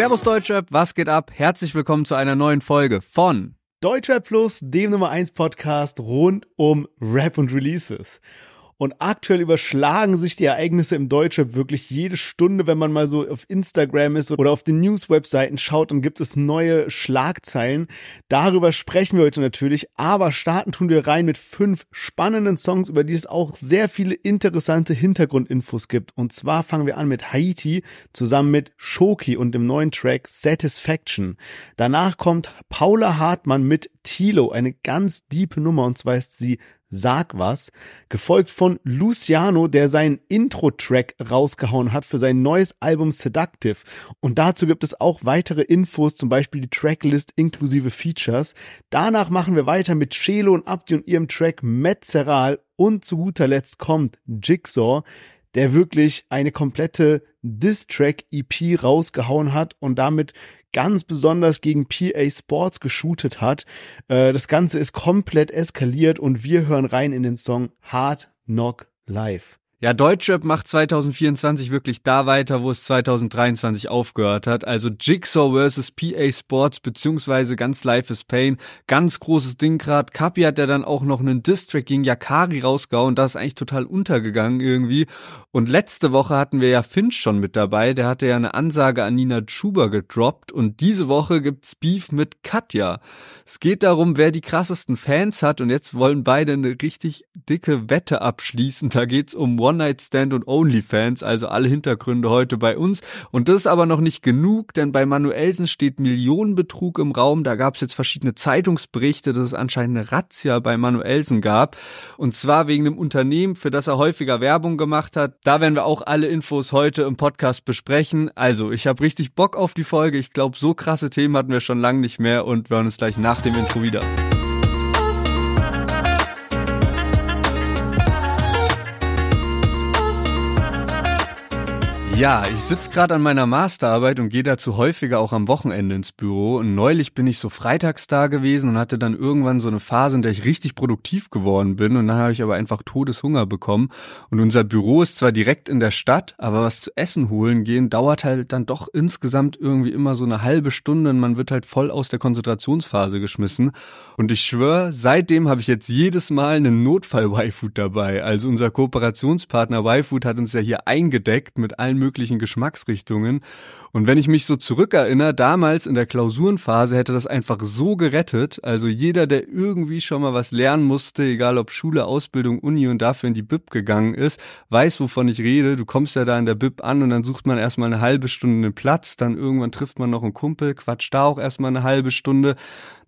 Servus Deutschrap, was geht ab? Herzlich willkommen zu einer neuen Folge von Deutschrap Plus, dem Nummer 1 Podcast rund um Rap und Releases. Und aktuell überschlagen sich die Ereignisse im Deutschrap wirklich jede Stunde, wenn man mal so auf Instagram ist oder auf den News-Webseiten schaut, dann gibt es neue Schlagzeilen. Darüber sprechen wir heute natürlich, aber starten tun wir rein mit fünf spannenden Songs, über die es auch sehr viele interessante Hintergrundinfos gibt. Und zwar fangen wir an mit Haiti zusammen mit Shoki und dem neuen Track Satisfaction. Danach kommt Paula Hartmann mit Tilo, eine ganz diepe Nummer und zwar ist sie Sag was, gefolgt von Luciano, der seinen Intro-Track rausgehauen hat für sein neues Album Seductive. Und dazu gibt es auch weitere Infos, zum Beispiel die Tracklist inklusive Features. Danach machen wir weiter mit Chelo und Abdi und ihrem Track Metzeral und zu guter Letzt kommt Jigsaw, der wirklich eine komplette Diss-Track-EP rausgehauen hat und damit ganz besonders gegen PA Sports geshootet hat. Äh, das Ganze ist komplett eskaliert und wir hören rein in den Song Hard Knock Live. Ja, Deutschrap macht 2024 wirklich da weiter, wo es 2023 aufgehört hat. Also Jigsaw vs. PA Sports beziehungsweise ganz Life is Pain. Ganz großes Ding grad. Kapi hat ja dann auch noch einen Distrack gegen Yakari rausgehauen. Das ist eigentlich total untergegangen irgendwie. Und letzte Woche hatten wir ja Finch schon mit dabei. Der hatte ja eine Ansage an Nina Schuber gedroppt. Und diese Woche gibt's Beef mit Katja. Es geht darum, wer die krassesten Fans hat. Und jetzt wollen beide eine richtig dicke Wette abschließen. Da geht's um One-Night-Stand und OnlyFans, also alle Hintergründe heute bei uns. Und das ist aber noch nicht genug, denn bei Manuelsen steht Millionenbetrug im Raum. Da gab es jetzt verschiedene Zeitungsberichte, dass es anscheinend eine Razzia bei Manuelsen gab. Und zwar wegen dem Unternehmen, für das er häufiger Werbung gemacht hat. Da werden wir auch alle Infos heute im Podcast besprechen. Also, ich habe richtig Bock auf die Folge. Ich glaube, so krasse Themen hatten wir schon lange nicht mehr und wir hören uns gleich nach dem Intro wieder. Ja, ich sitze gerade an meiner Masterarbeit und gehe dazu häufiger auch am Wochenende ins Büro. Und neulich bin ich so freitags da gewesen und hatte dann irgendwann so eine Phase, in der ich richtig produktiv geworden bin. Und dann habe ich aber einfach Todeshunger bekommen. Und unser Büro ist zwar direkt in der Stadt, aber was zu essen holen gehen dauert halt dann doch insgesamt irgendwie immer so eine halbe Stunde und man wird halt voll aus der Konzentrationsphase geschmissen. Und ich schwöre, seitdem habe ich jetzt jedes Mal einen Notfall-Y-Food dabei. Also unser Kooperationspartner Y-Food hat uns ja hier eingedeckt mit allen möglichen möglichen Geschmacksrichtungen. Und wenn ich mich so zurückerinnere, damals in der Klausurenphase hätte das einfach so gerettet. Also jeder, der irgendwie schon mal was lernen musste, egal ob Schule, Ausbildung, Uni und dafür in die Bib gegangen ist, weiß, wovon ich rede. Du kommst ja da in der Bib an und dann sucht man erstmal eine halbe Stunde einen Platz, dann irgendwann trifft man noch einen Kumpel, quatscht da auch erstmal eine halbe Stunde.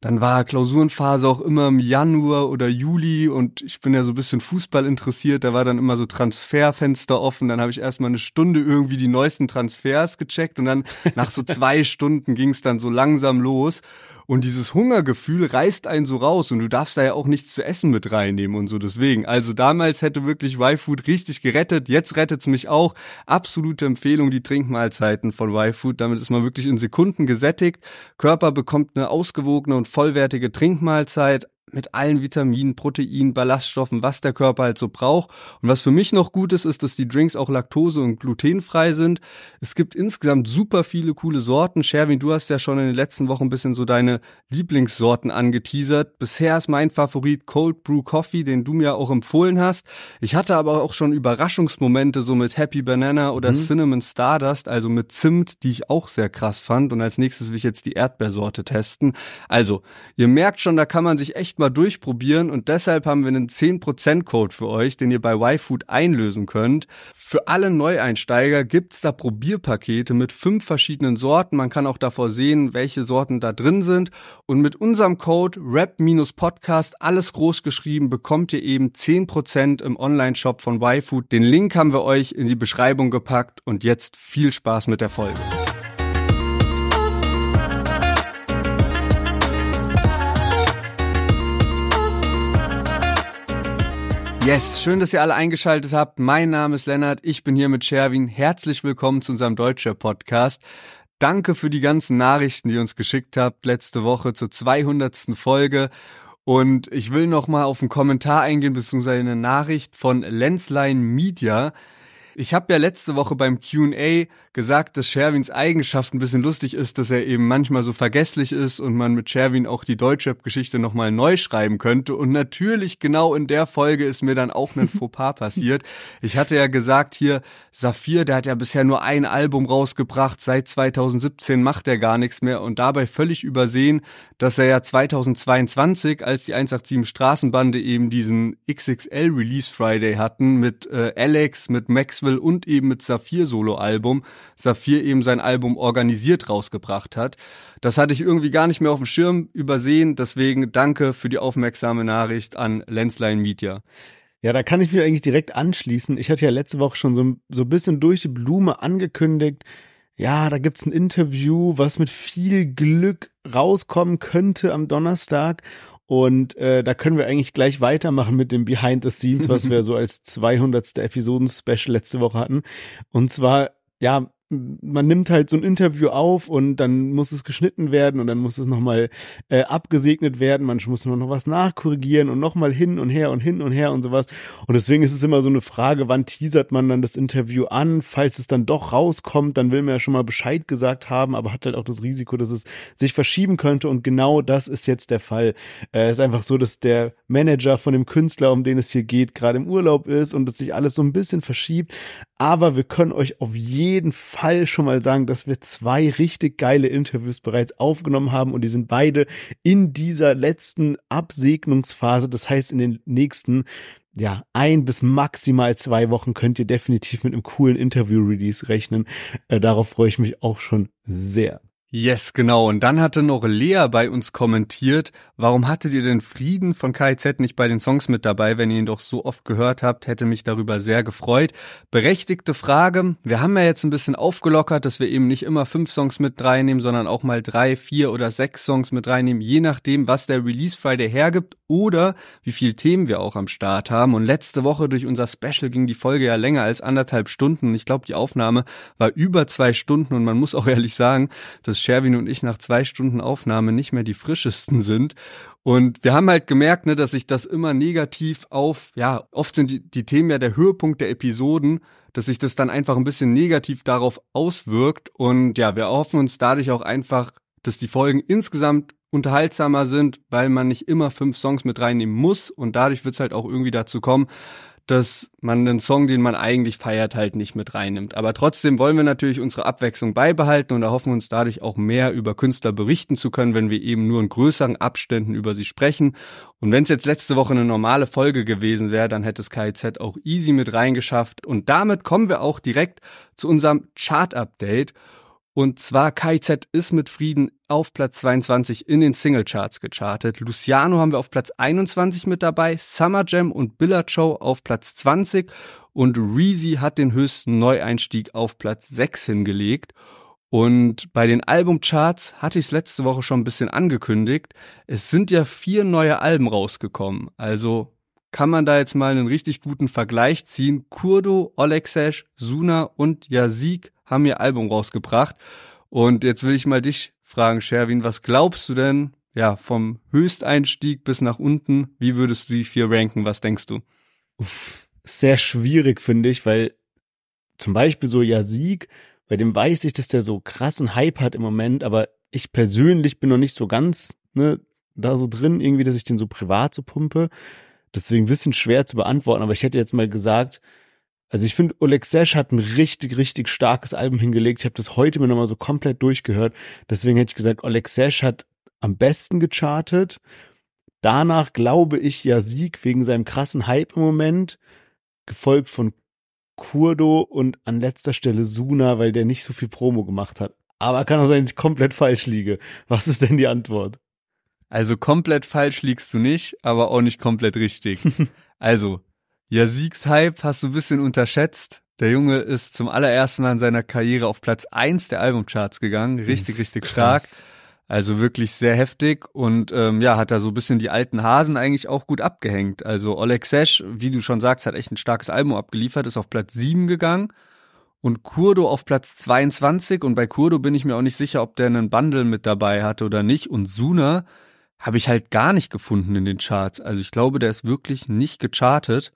Dann war Klausurenphase auch immer im Januar oder Juli und ich bin ja so ein bisschen Fußball interessiert. Da war dann immer so Transferfenster offen. Dann habe ich erstmal eine Stunde irgendwie die neuesten Transfers gecheckt und dann nach so zwei Stunden ging es dann so langsam los. Und dieses Hungergefühl reißt einen so raus und du darfst da ja auch nichts zu essen mit reinnehmen und so. Deswegen, also damals hätte wirklich Y-Food richtig gerettet. Jetzt rettet's mich auch. Absolute Empfehlung, die Trinkmahlzeiten von Y-Food. Damit ist man wirklich in Sekunden gesättigt. Körper bekommt eine ausgewogene und vollwertige Trinkmahlzeit mit allen Vitaminen, Proteinen, Ballaststoffen, was der Körper halt so braucht. Und was für mich noch gut ist, ist, dass die Drinks auch laktose- und glutenfrei sind. Es gibt insgesamt super viele coole Sorten. Sherwin, du hast ja schon in den letzten Wochen ein bisschen so deine Lieblingssorten angeteasert. Bisher ist mein Favorit Cold Brew Coffee, den du mir auch empfohlen hast. Ich hatte aber auch schon Überraschungsmomente so mit Happy Banana oder mhm. Cinnamon Stardust, also mit Zimt, die ich auch sehr krass fand. Und als nächstes will ich jetzt die Erdbeersorte testen. Also, ihr merkt schon, da kann man sich echt mal durchprobieren und deshalb haben wir einen 10% Code für euch, den ihr bei YFood einlösen könnt. Für alle Neueinsteiger gibt's da Probierpakete mit fünf verschiedenen Sorten. Man kann auch davor sehen, welche Sorten da drin sind. Und mit unserem Code rap-podcast, alles groß geschrieben, bekommt ihr eben 10% im Online-Shop von YFood. Den Link haben wir euch in die Beschreibung gepackt und jetzt viel Spaß mit der Folge. Yes, schön, dass ihr alle eingeschaltet habt. Mein Name ist Lennart, ich bin hier mit Sherwin. Herzlich willkommen zu unserem Deutscher Podcast. Danke für die ganzen Nachrichten, die ihr uns geschickt habt letzte Woche zur 200. Folge. Und ich will noch mal auf einen Kommentar eingehen, beziehungsweise eine Nachricht von Lensline Media. Ich habe ja letzte Woche beim Q&A gesagt, dass Sherwins Eigenschaft ein bisschen lustig ist, dass er eben manchmal so vergesslich ist und man mit Sherwin auch die Deutschrap-Geschichte nochmal neu schreiben könnte. Und natürlich genau in der Folge ist mir dann auch ein Fauxpas passiert. Ich hatte ja gesagt hier, Saphir, der hat ja bisher nur ein Album rausgebracht, seit 2017 macht er gar nichts mehr und dabei völlig übersehen, dass er ja 2022, als die 187 Straßenbande eben diesen XXL Release Friday hatten mit äh, Alex, mit Maxwell und eben mit Saphir Solo-Album, Saphir eben sein Album organisiert rausgebracht hat. Das hatte ich irgendwie gar nicht mehr auf dem Schirm übersehen, deswegen danke für die aufmerksame Nachricht an Lensline Media. Ja, da kann ich mich eigentlich direkt anschließen. Ich hatte ja letzte Woche schon so, so ein bisschen durch die Blume angekündigt, ja, da gibt's ein Interview, was mit viel Glück rauskommen könnte am Donnerstag. Und äh, da können wir eigentlich gleich weitermachen mit dem Behind the Scenes, was wir so als 200. Episoden-Special letzte Woche hatten. Und zwar, ja, man nimmt halt so ein Interview auf und dann muss es geschnitten werden und dann muss es nochmal äh, abgesegnet werden. Man muss noch was nachkorrigieren und nochmal hin und her und hin und her und sowas. Und deswegen ist es immer so eine Frage, wann teasert man dann das Interview an? Falls es dann doch rauskommt, dann will man ja schon mal Bescheid gesagt haben, aber hat halt auch das Risiko, dass es sich verschieben könnte. Und genau das ist jetzt der Fall. Äh, es ist einfach so, dass der Manager von dem Künstler, um den es hier geht, gerade im Urlaub ist und dass sich alles so ein bisschen verschiebt. Aber wir können euch auf jeden Fall schon mal sagen, dass wir zwei richtig geile Interviews bereits aufgenommen haben und die sind beide in dieser letzten Absegnungsphase. Das heißt, in den nächsten ja, ein bis maximal zwei Wochen könnt ihr definitiv mit einem coolen Interview-Release rechnen. Äh, darauf freue ich mich auch schon sehr. Yes, genau. Und dann hatte noch Lea bei uns kommentiert, warum hattet ihr denn Frieden von KIZ nicht bei den Songs mit dabei, wenn ihr ihn doch so oft gehört habt, hätte mich darüber sehr gefreut. Berechtigte Frage. Wir haben ja jetzt ein bisschen aufgelockert, dass wir eben nicht immer fünf Songs mit reinnehmen, sondern auch mal drei, vier oder sechs Songs mit reinnehmen, je nachdem, was der Release Friday hergibt oder wie viel Themen wir auch am Start haben. Und letzte Woche durch unser Special ging die Folge ja länger als anderthalb Stunden. Ich glaube, die Aufnahme war über zwei Stunden und man muss auch ehrlich sagen, dass Sherwin und ich nach zwei Stunden Aufnahme nicht mehr die frischesten sind. Und wir haben halt gemerkt, ne, dass sich das immer negativ auf, ja, oft sind die, die Themen ja der Höhepunkt der Episoden, dass sich das dann einfach ein bisschen negativ darauf auswirkt. Und ja, wir hoffen uns dadurch auch einfach, dass die Folgen insgesamt unterhaltsamer sind, weil man nicht immer fünf Songs mit reinnehmen muss. Und dadurch wird es halt auch irgendwie dazu kommen, dass man einen Song, den man eigentlich feiert, halt nicht mit reinnimmt. Aber trotzdem wollen wir natürlich unsere Abwechslung beibehalten und erhoffen uns dadurch auch mehr über Künstler berichten zu können, wenn wir eben nur in größeren Abständen über sie sprechen. Und wenn es jetzt letzte Woche eine normale Folge gewesen wäre, dann hätte es KIZ auch easy mit reingeschafft. Und damit kommen wir auch direkt zu unserem Chart-Update. Und zwar KIZ ist mit Frieden auf Platz 22 in den Singlecharts gechartet. Luciano haben wir auf Platz 21 mit dabei, Summer Jam und Billard Show auf Platz 20 und Reezy hat den höchsten Neueinstieg auf Platz 6 hingelegt. Und bei den Albumcharts hatte ich es letzte Woche schon ein bisschen angekündigt. Es sind ja vier neue Alben rausgekommen. Also kann man da jetzt mal einen richtig guten Vergleich ziehen. Kurdo, Olexesh, Suna und Yazik haben ihr Album rausgebracht. Und jetzt will ich mal dich fragen, Sherwin, was glaubst du denn, ja, vom Höchsteinstieg bis nach unten, wie würdest du die vier ranken? Was denkst du? Uff, sehr schwierig, finde ich, weil zum Beispiel so Yazig, bei dem weiß ich, dass der so krassen Hype hat im Moment, aber ich persönlich bin noch nicht so ganz, ne, da so drin, irgendwie, dass ich den so privat so pumpe. Deswegen ein bisschen schwer zu beantworten, aber ich hätte jetzt mal gesagt, also ich finde, Oleg Sesh hat ein richtig, richtig starkes Album hingelegt. Ich habe das heute mir nochmal so komplett durchgehört. Deswegen hätte ich gesagt, Oleg Sesh hat am besten gechartet. Danach glaube ich ja Sieg wegen seinem krassen Hype im Moment, gefolgt von Kurdo und an letzter Stelle Suna, weil der nicht so viel Promo gemacht hat. Aber kann auch sein, dass ich komplett falsch liege. Was ist denn die Antwort? Also komplett falsch liegst du nicht, aber auch nicht komplett richtig. also ja, Siegshype hast du ein bisschen unterschätzt. Der Junge ist zum allerersten Mal in seiner Karriere auf Platz eins der Albumcharts gegangen. Richtig, richtig stark. Also wirklich sehr heftig und ähm, ja, hat da so ein bisschen die alten Hasen eigentlich auch gut abgehängt. Also Oleg Sesh, wie du schon sagst, hat echt ein starkes Album abgeliefert, ist auf Platz sieben gegangen und Kurdo auf Platz 22 und bei Kurdo bin ich mir auch nicht sicher, ob der einen Bundle mit dabei hatte oder nicht und Suna habe ich halt gar nicht gefunden in den Charts. Also ich glaube, der ist wirklich nicht gechartet.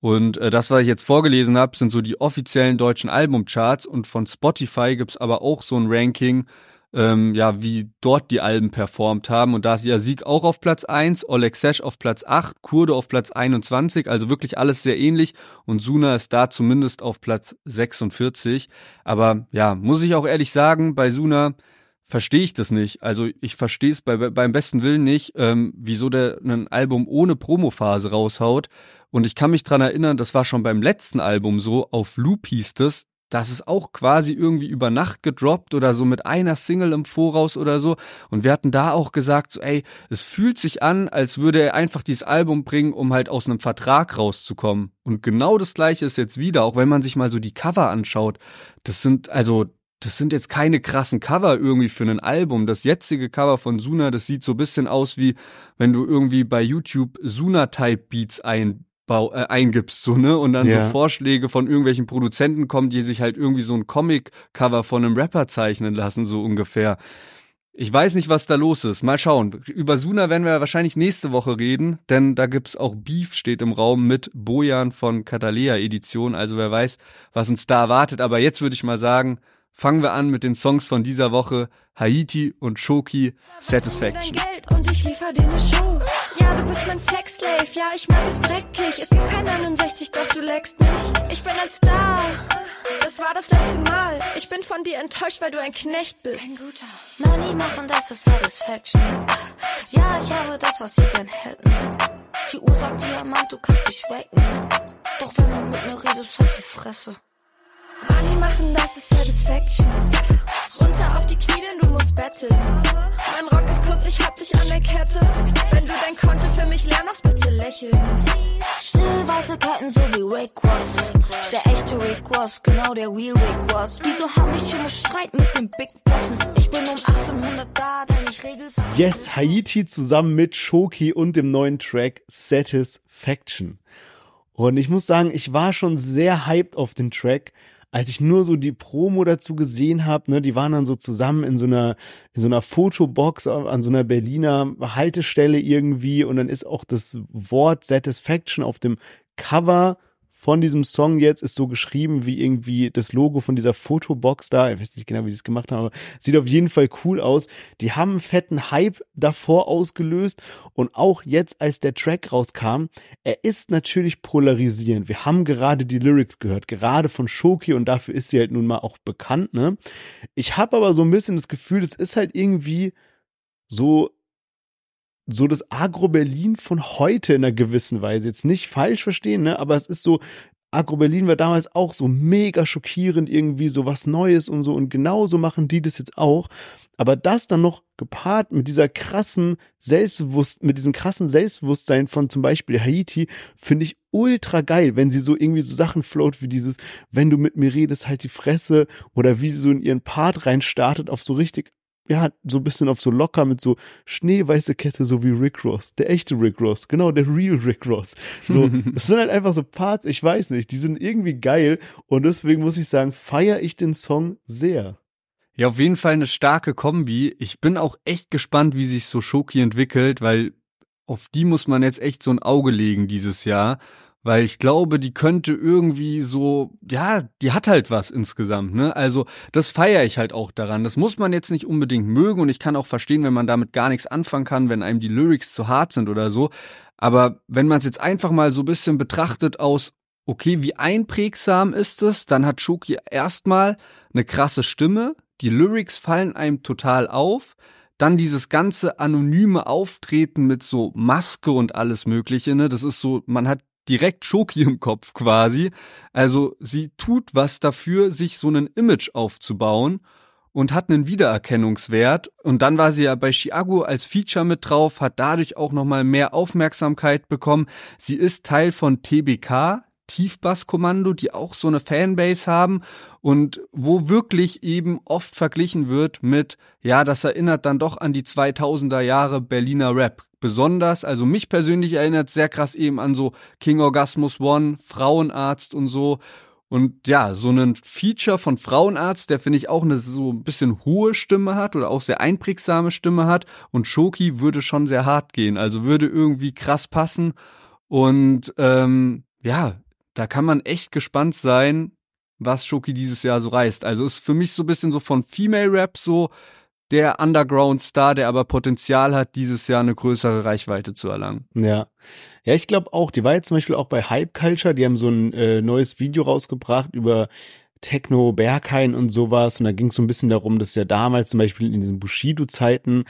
Und äh, das, was ich jetzt vorgelesen habe, sind so die offiziellen deutschen Albumcharts und von Spotify gibt's aber auch so ein Ranking, ähm, ja, wie dort die Alben performt haben. Und da ist ja Sieg auch auf Platz 1, Oleg Sesh auf Platz 8, Kurde auf Platz 21, also wirklich alles sehr ähnlich. Und Suna ist da zumindest auf Platz 46. Aber ja, muss ich auch ehrlich sagen, bei Suna verstehe ich das nicht. Also ich verstehe es bei, beim besten Willen nicht, ähm, wieso der ein Album ohne Promophase raushaut. Und ich kann mich dran erinnern, das war schon beim letzten Album so, auf Loop hieß es, das ist auch quasi irgendwie über Nacht gedroppt oder so mit einer Single im Voraus oder so. Und wir hatten da auch gesagt, so, ey, es fühlt sich an, als würde er einfach dieses Album bringen, um halt aus einem Vertrag rauszukommen. Und genau das gleiche ist jetzt wieder, auch wenn man sich mal so die Cover anschaut. Das sind, also, das sind jetzt keine krassen Cover irgendwie für ein Album. Das jetzige Cover von Suna, das sieht so bisschen aus wie, wenn du irgendwie bei YouTube Suna-Type Beats ein Bau, äh, eingibst, so, ne? Und dann ja. so Vorschläge von irgendwelchen Produzenten kommen, die sich halt irgendwie so ein Comic-Cover von einem Rapper zeichnen lassen, so ungefähr. Ich weiß nicht, was da los ist. Mal schauen. Über Suna werden wir wahrscheinlich nächste Woche reden, denn da gibt's auch Beef, steht im Raum mit Bojan von Catalea Edition. Also wer weiß, was uns da erwartet. Aber jetzt würde ich mal sagen, fangen wir an mit den Songs von dieser Woche. Haiti und Shoki Satisfaction. und ich liefer dir eine Show. Ja, du bist mein Sexslave, ja, ich mag es dreckig. Es gibt kein 69, doch du leckst mich. Ich bin ein Star, das war das letzte Mal. Ich bin von dir enttäuscht, weil du ein Knecht bist. Ein guter. Money machen, das ist Satisfaction. Ja, ich habe das, was sie gern hätten. Die Uhr sagt Diamant, du kannst mich wecken. Doch wenn du mit mir redest, halt die Fresse. Money machen, das ist Satisfaction. Runter auf die Knie, denn du musst betteln. Mein Rock ist kurz, ich hab dich an der Kette. Wenn du dein Konto für mich leer machst, bitte lächeln. Schnell weiße Ketten, so wie Rick Ross. Der echte Rick Ross, genau der Real Rick Ross. Wieso hab ich schon Streit mit dem Big Boss? Ich bin um 1800 da, denn ich regel Yes, Haiti zusammen mit Shoki und dem neuen Track Satisfaction. Und ich muss sagen, ich war schon sehr hyped auf den Track als ich nur so die Promo dazu gesehen habe, ne, die waren dann so zusammen in so einer in so einer Fotobox an so einer Berliner Haltestelle irgendwie und dann ist auch das Wort Satisfaction auf dem Cover von diesem Song jetzt ist so geschrieben wie irgendwie das Logo von dieser Fotobox da. Ich weiß nicht genau, wie die es gemacht haben, aber sieht auf jeden Fall cool aus. Die haben einen fetten Hype davor ausgelöst und auch jetzt, als der Track rauskam, er ist natürlich polarisierend. Wir haben gerade die Lyrics gehört, gerade von Shoki und dafür ist sie halt nun mal auch bekannt, ne? Ich habe aber so ein bisschen das Gefühl, das ist halt irgendwie so so das Agro-Berlin von heute in einer gewissen Weise. Jetzt nicht falsch verstehen, ne? aber es ist so, Agro-Berlin war damals auch so mega schockierend, irgendwie so was Neues und so. Und genauso machen die das jetzt auch. Aber das dann noch gepaart mit dieser krassen Selbstbewusst, mit diesem krassen Selbstbewusstsein von zum Beispiel Haiti, finde ich ultra geil, wenn sie so irgendwie so Sachen float wie dieses, wenn du mit mir redest, halt die Fresse oder wie sie so in ihren Part reinstartet auf so richtig ja, so ein bisschen auf so locker mit so schneeweiße Kette, so wie Rick Ross, der echte Rick Ross, genau, der real Rick Ross. So, das sind halt einfach so Parts, ich weiß nicht, die sind irgendwie geil und deswegen muss ich sagen, feiere ich den Song sehr. Ja, auf jeden Fall eine starke Kombi. Ich bin auch echt gespannt, wie sich so Shoki entwickelt, weil auf die muss man jetzt echt so ein Auge legen dieses Jahr weil ich glaube, die könnte irgendwie so, ja, die hat halt was insgesamt, ne? Also, das feiere ich halt auch daran. Das muss man jetzt nicht unbedingt mögen und ich kann auch verstehen, wenn man damit gar nichts anfangen kann, wenn einem die Lyrics zu hart sind oder so. Aber wenn man es jetzt einfach mal so ein bisschen betrachtet aus, okay, wie einprägsam ist es, dann hat Shoki erstmal eine krasse Stimme, die Lyrics fallen einem total auf, dann dieses ganze anonyme Auftreten mit so Maske und alles Mögliche, ne? Das ist so, man hat direkt Schoki im Kopf quasi. Also sie tut was dafür, sich so ein Image aufzubauen und hat einen Wiedererkennungswert. Und dann war sie ja bei Chiago als Feature mit drauf, hat dadurch auch nochmal mehr Aufmerksamkeit bekommen. Sie ist Teil von TBK, Tiefbasskommando, die auch so eine Fanbase haben und wo wirklich eben oft verglichen wird mit, ja, das erinnert dann doch an die 2000er Jahre Berliner Rap besonders. Also mich persönlich erinnert sehr krass eben an so King Orgasmus One, Frauenarzt und so. Und ja, so ein Feature von Frauenarzt, der finde ich auch eine so ein bisschen hohe Stimme hat oder auch sehr einprägsame Stimme hat. Und Shoki würde schon sehr hart gehen, also würde irgendwie krass passen. Und ähm, ja, da kann man echt gespannt sein, was Shoki dieses Jahr so reißt. Also ist für mich so ein bisschen so von Female Rap so der Underground-Star, der aber Potenzial hat, dieses Jahr eine größere Reichweite zu erlangen. Ja. Ja, ich glaube auch, die war jetzt zum Beispiel auch bei Hype Culture, die haben so ein äh, neues Video rausgebracht über Techno, Berghain und sowas. Und da ging es so ein bisschen darum, dass ja damals zum Beispiel in diesen Bushido-Zeiten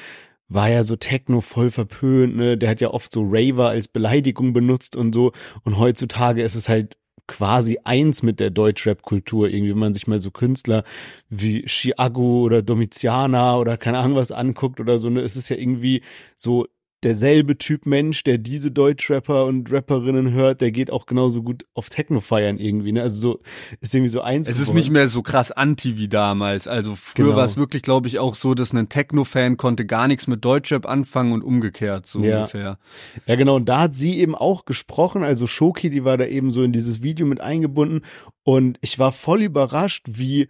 war ja so Techno voll verpönt, ne? Der hat ja oft so Raver als Beleidigung benutzt und so. Und heutzutage ist es halt quasi eins mit der Deutschrap-Kultur. Irgendwie, wenn man sich mal so Künstler wie Chiago oder Domiziana oder keine Ahnung was anguckt oder so, ne, ist es ja irgendwie so derselbe Typ Mensch, der diese Deutschrapper und Rapperinnen hört, der geht auch genauso gut auf Techno feiern irgendwie, ne? Also so ist irgendwie so eins. Es geworden. ist nicht mehr so krass anti wie damals. Also früher genau. war es wirklich, glaube ich, auch so, dass ein Techno-Fan konnte gar nichts mit Deutschrap anfangen und umgekehrt so ja. ungefähr. Ja, genau. Und da hat sie eben auch gesprochen. Also Shoki, die war da eben so in dieses Video mit eingebunden und ich war voll überrascht, wie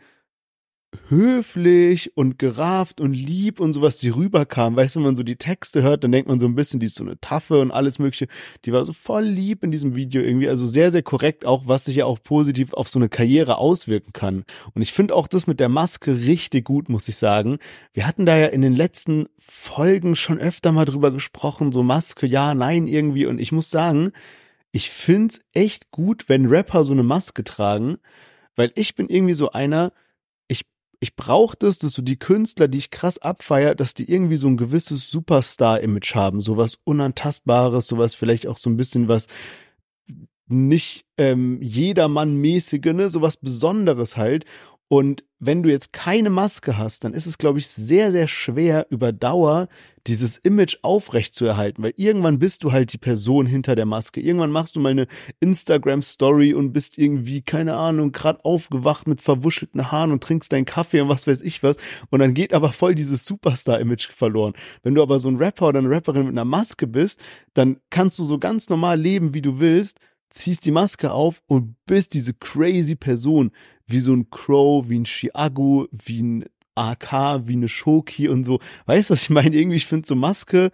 höflich und gerafft und lieb und sowas, die rüberkam. Weißt du, wenn man so die Texte hört, dann denkt man so ein bisschen, die ist so eine Taffe und alles mögliche. Die war so voll lieb in diesem Video irgendwie, also sehr, sehr korrekt auch, was sich ja auch positiv auf so eine Karriere auswirken kann. Und ich finde auch das mit der Maske richtig gut, muss ich sagen. Wir hatten da ja in den letzten Folgen schon öfter mal drüber gesprochen, so Maske, ja, nein, irgendwie. Und ich muss sagen, ich find's echt gut, wenn Rapper so eine Maske tragen, weil ich bin irgendwie so einer, ich brauche das, dass so die Künstler, die ich krass abfeier, dass die irgendwie so ein gewisses Superstar-Image haben, sowas Unantastbares, sowas vielleicht auch so ein bisschen was nicht ähm, jedermann-mäßige, ne, sowas Besonderes halt. Und wenn du jetzt keine Maske hast, dann ist es, glaube ich, sehr, sehr schwer über Dauer dieses Image aufrecht zu erhalten, weil irgendwann bist du halt die Person hinter der Maske. Irgendwann machst du mal eine Instagram-Story und bist irgendwie, keine Ahnung, gerade aufgewacht mit verwuschelten Haaren und trinkst deinen Kaffee und was weiß ich was. Und dann geht aber voll dieses Superstar-Image verloren. Wenn du aber so ein Rapper oder eine Rapperin mit einer Maske bist, dann kannst du so ganz normal leben, wie du willst, ziehst die Maske auf und bist diese crazy Person, wie so ein Crow, wie ein Chiago, wie ein AK, wie eine Shoki und so. Weißt du, was ich meine? Irgendwie, ich finde so Maske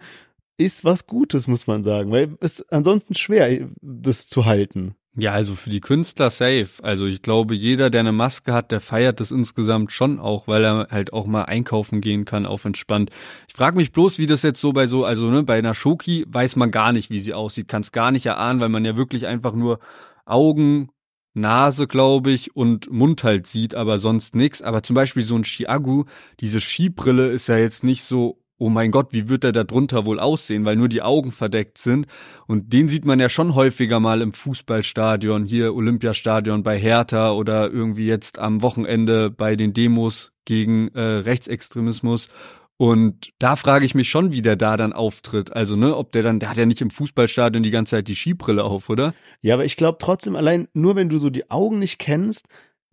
ist was Gutes, muss man sagen, weil es ansonsten schwer, das zu halten. Ja, also für die Künstler safe. Also ich glaube, jeder, der eine Maske hat, der feiert das insgesamt schon auch, weil er halt auch mal einkaufen gehen kann, auf entspannt. Ich frage mich bloß, wie das jetzt so bei so, also ne, bei einer Schoki weiß man gar nicht, wie sie aussieht, kann es gar nicht erahnen, weil man ja wirklich einfach nur Augen, Nase, glaube ich, und Mund halt sieht, aber sonst nix. Aber zum Beispiel so ein Chiagu, diese Skibrille ist ja jetzt nicht so oh mein Gott, wie wird er da drunter wohl aussehen, weil nur die Augen verdeckt sind. Und den sieht man ja schon häufiger mal im Fußballstadion, hier Olympiastadion bei Hertha oder irgendwie jetzt am Wochenende bei den Demos gegen äh, Rechtsextremismus. Und da frage ich mich schon, wie der da dann auftritt. Also, ne, ob der dann, der hat ja nicht im Fußballstadion die ganze Zeit die Skibrille auf, oder? Ja, aber ich glaube trotzdem, allein nur wenn du so die Augen nicht kennst,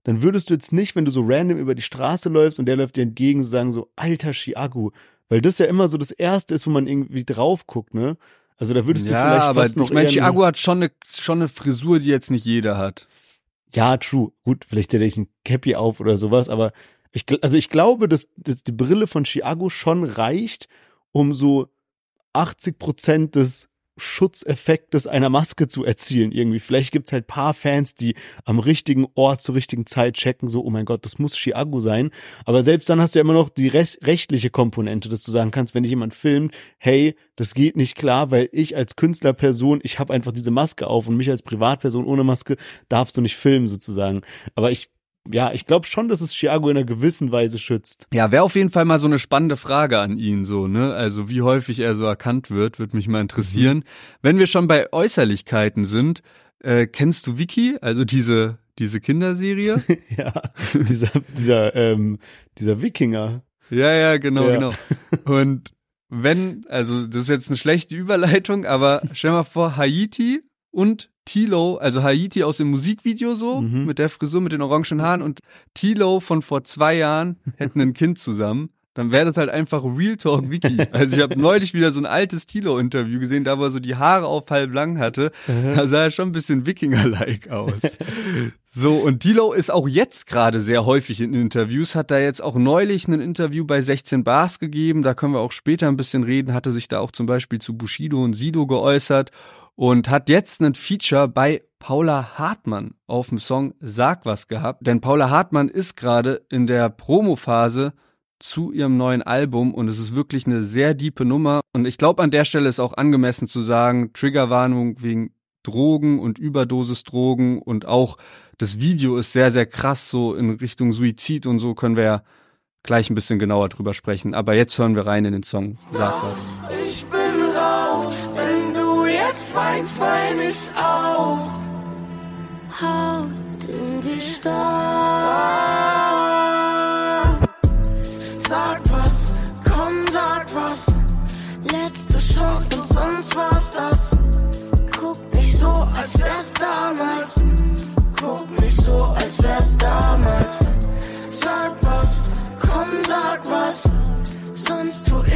dann würdest du jetzt nicht, wenn du so random über die Straße läufst und der läuft dir entgegen, sagen so, alter Chiagu, weil das ja immer so das Erste ist, wo man irgendwie drauf guckt, ne? Also da würdest du ja, vielleicht aber fast noch ich meine, Chiago hat schon eine, schon eine Frisur, die jetzt nicht jeder hat. Ja, true. Gut, vielleicht hätte ich ein Cappy auf oder sowas, aber ich, also ich glaube, dass, dass die Brille von Chiago schon reicht, um so 80 Prozent des Schutzeffektes einer Maske zu erzielen irgendwie. Vielleicht gibt's halt paar Fans, die am richtigen Ort zur richtigen Zeit checken, so, oh mein Gott, das muss Chiago sein. Aber selbst dann hast du ja immer noch die rechtliche Komponente, dass du sagen kannst, wenn dich jemand filmt, hey, das geht nicht klar, weil ich als Künstlerperson, ich habe einfach diese Maske auf und mich als Privatperson ohne Maske darfst du nicht filmen sozusagen. Aber ich ja, ich glaube schon, dass es Chiago in einer gewissen Weise schützt. Ja, wäre auf jeden Fall mal so eine spannende Frage an ihn, so, ne? Also wie häufig er so erkannt wird, würde mich mal interessieren. Mhm. Wenn wir schon bei Äußerlichkeiten sind, äh, kennst du Vicky, also diese, diese Kinderserie? ja, dieser, dieser, ähm, dieser Wikinger. Ja, ja, genau, ja. genau. Und wenn, also das ist jetzt eine schlechte Überleitung, aber stell mal vor, Haiti und Tilo, also Haiti aus dem Musikvideo so, mhm. mit der Frisur, mit den orangen Haaren und Tilo von vor zwei Jahren hätten ein Kind zusammen. Dann wäre das halt einfach Real Talk Wiki. Also ich habe neulich wieder so ein altes Tilo-Interview gesehen, da wo er so die Haare auf halb lang hatte. Mhm. Da sah er schon ein bisschen Wikinger-like aus. So, und Tilo ist auch jetzt gerade sehr häufig in Interviews, hat da jetzt auch neulich ein Interview bei 16 Bars gegeben, da können wir auch später ein bisschen reden, hatte sich da auch zum Beispiel zu Bushido und Sido geäußert und hat jetzt ein Feature bei Paula Hartmann auf dem Song Sag was gehabt. Denn Paula Hartmann ist gerade in der Promophase zu ihrem neuen Album und es ist wirklich eine sehr diepe Nummer. Und ich glaube, an der Stelle ist auch angemessen zu sagen, Triggerwarnung wegen Drogen und Überdosis-Drogen und auch das Video ist sehr, sehr krass, so in Richtung Suizid und so können wir ja gleich ein bisschen genauer drüber sprechen. Aber jetzt hören wir rein in den Song. Sag was. Jetzt weinst, wein ich auch. Haut in die Stadt. Sag was, komm, sag was. Letzte Chance und sonst war's das. Guck nicht so, als wär's damals. Guck nicht so, als wär's damals. Sag was, komm, sag was. Sonst tu ich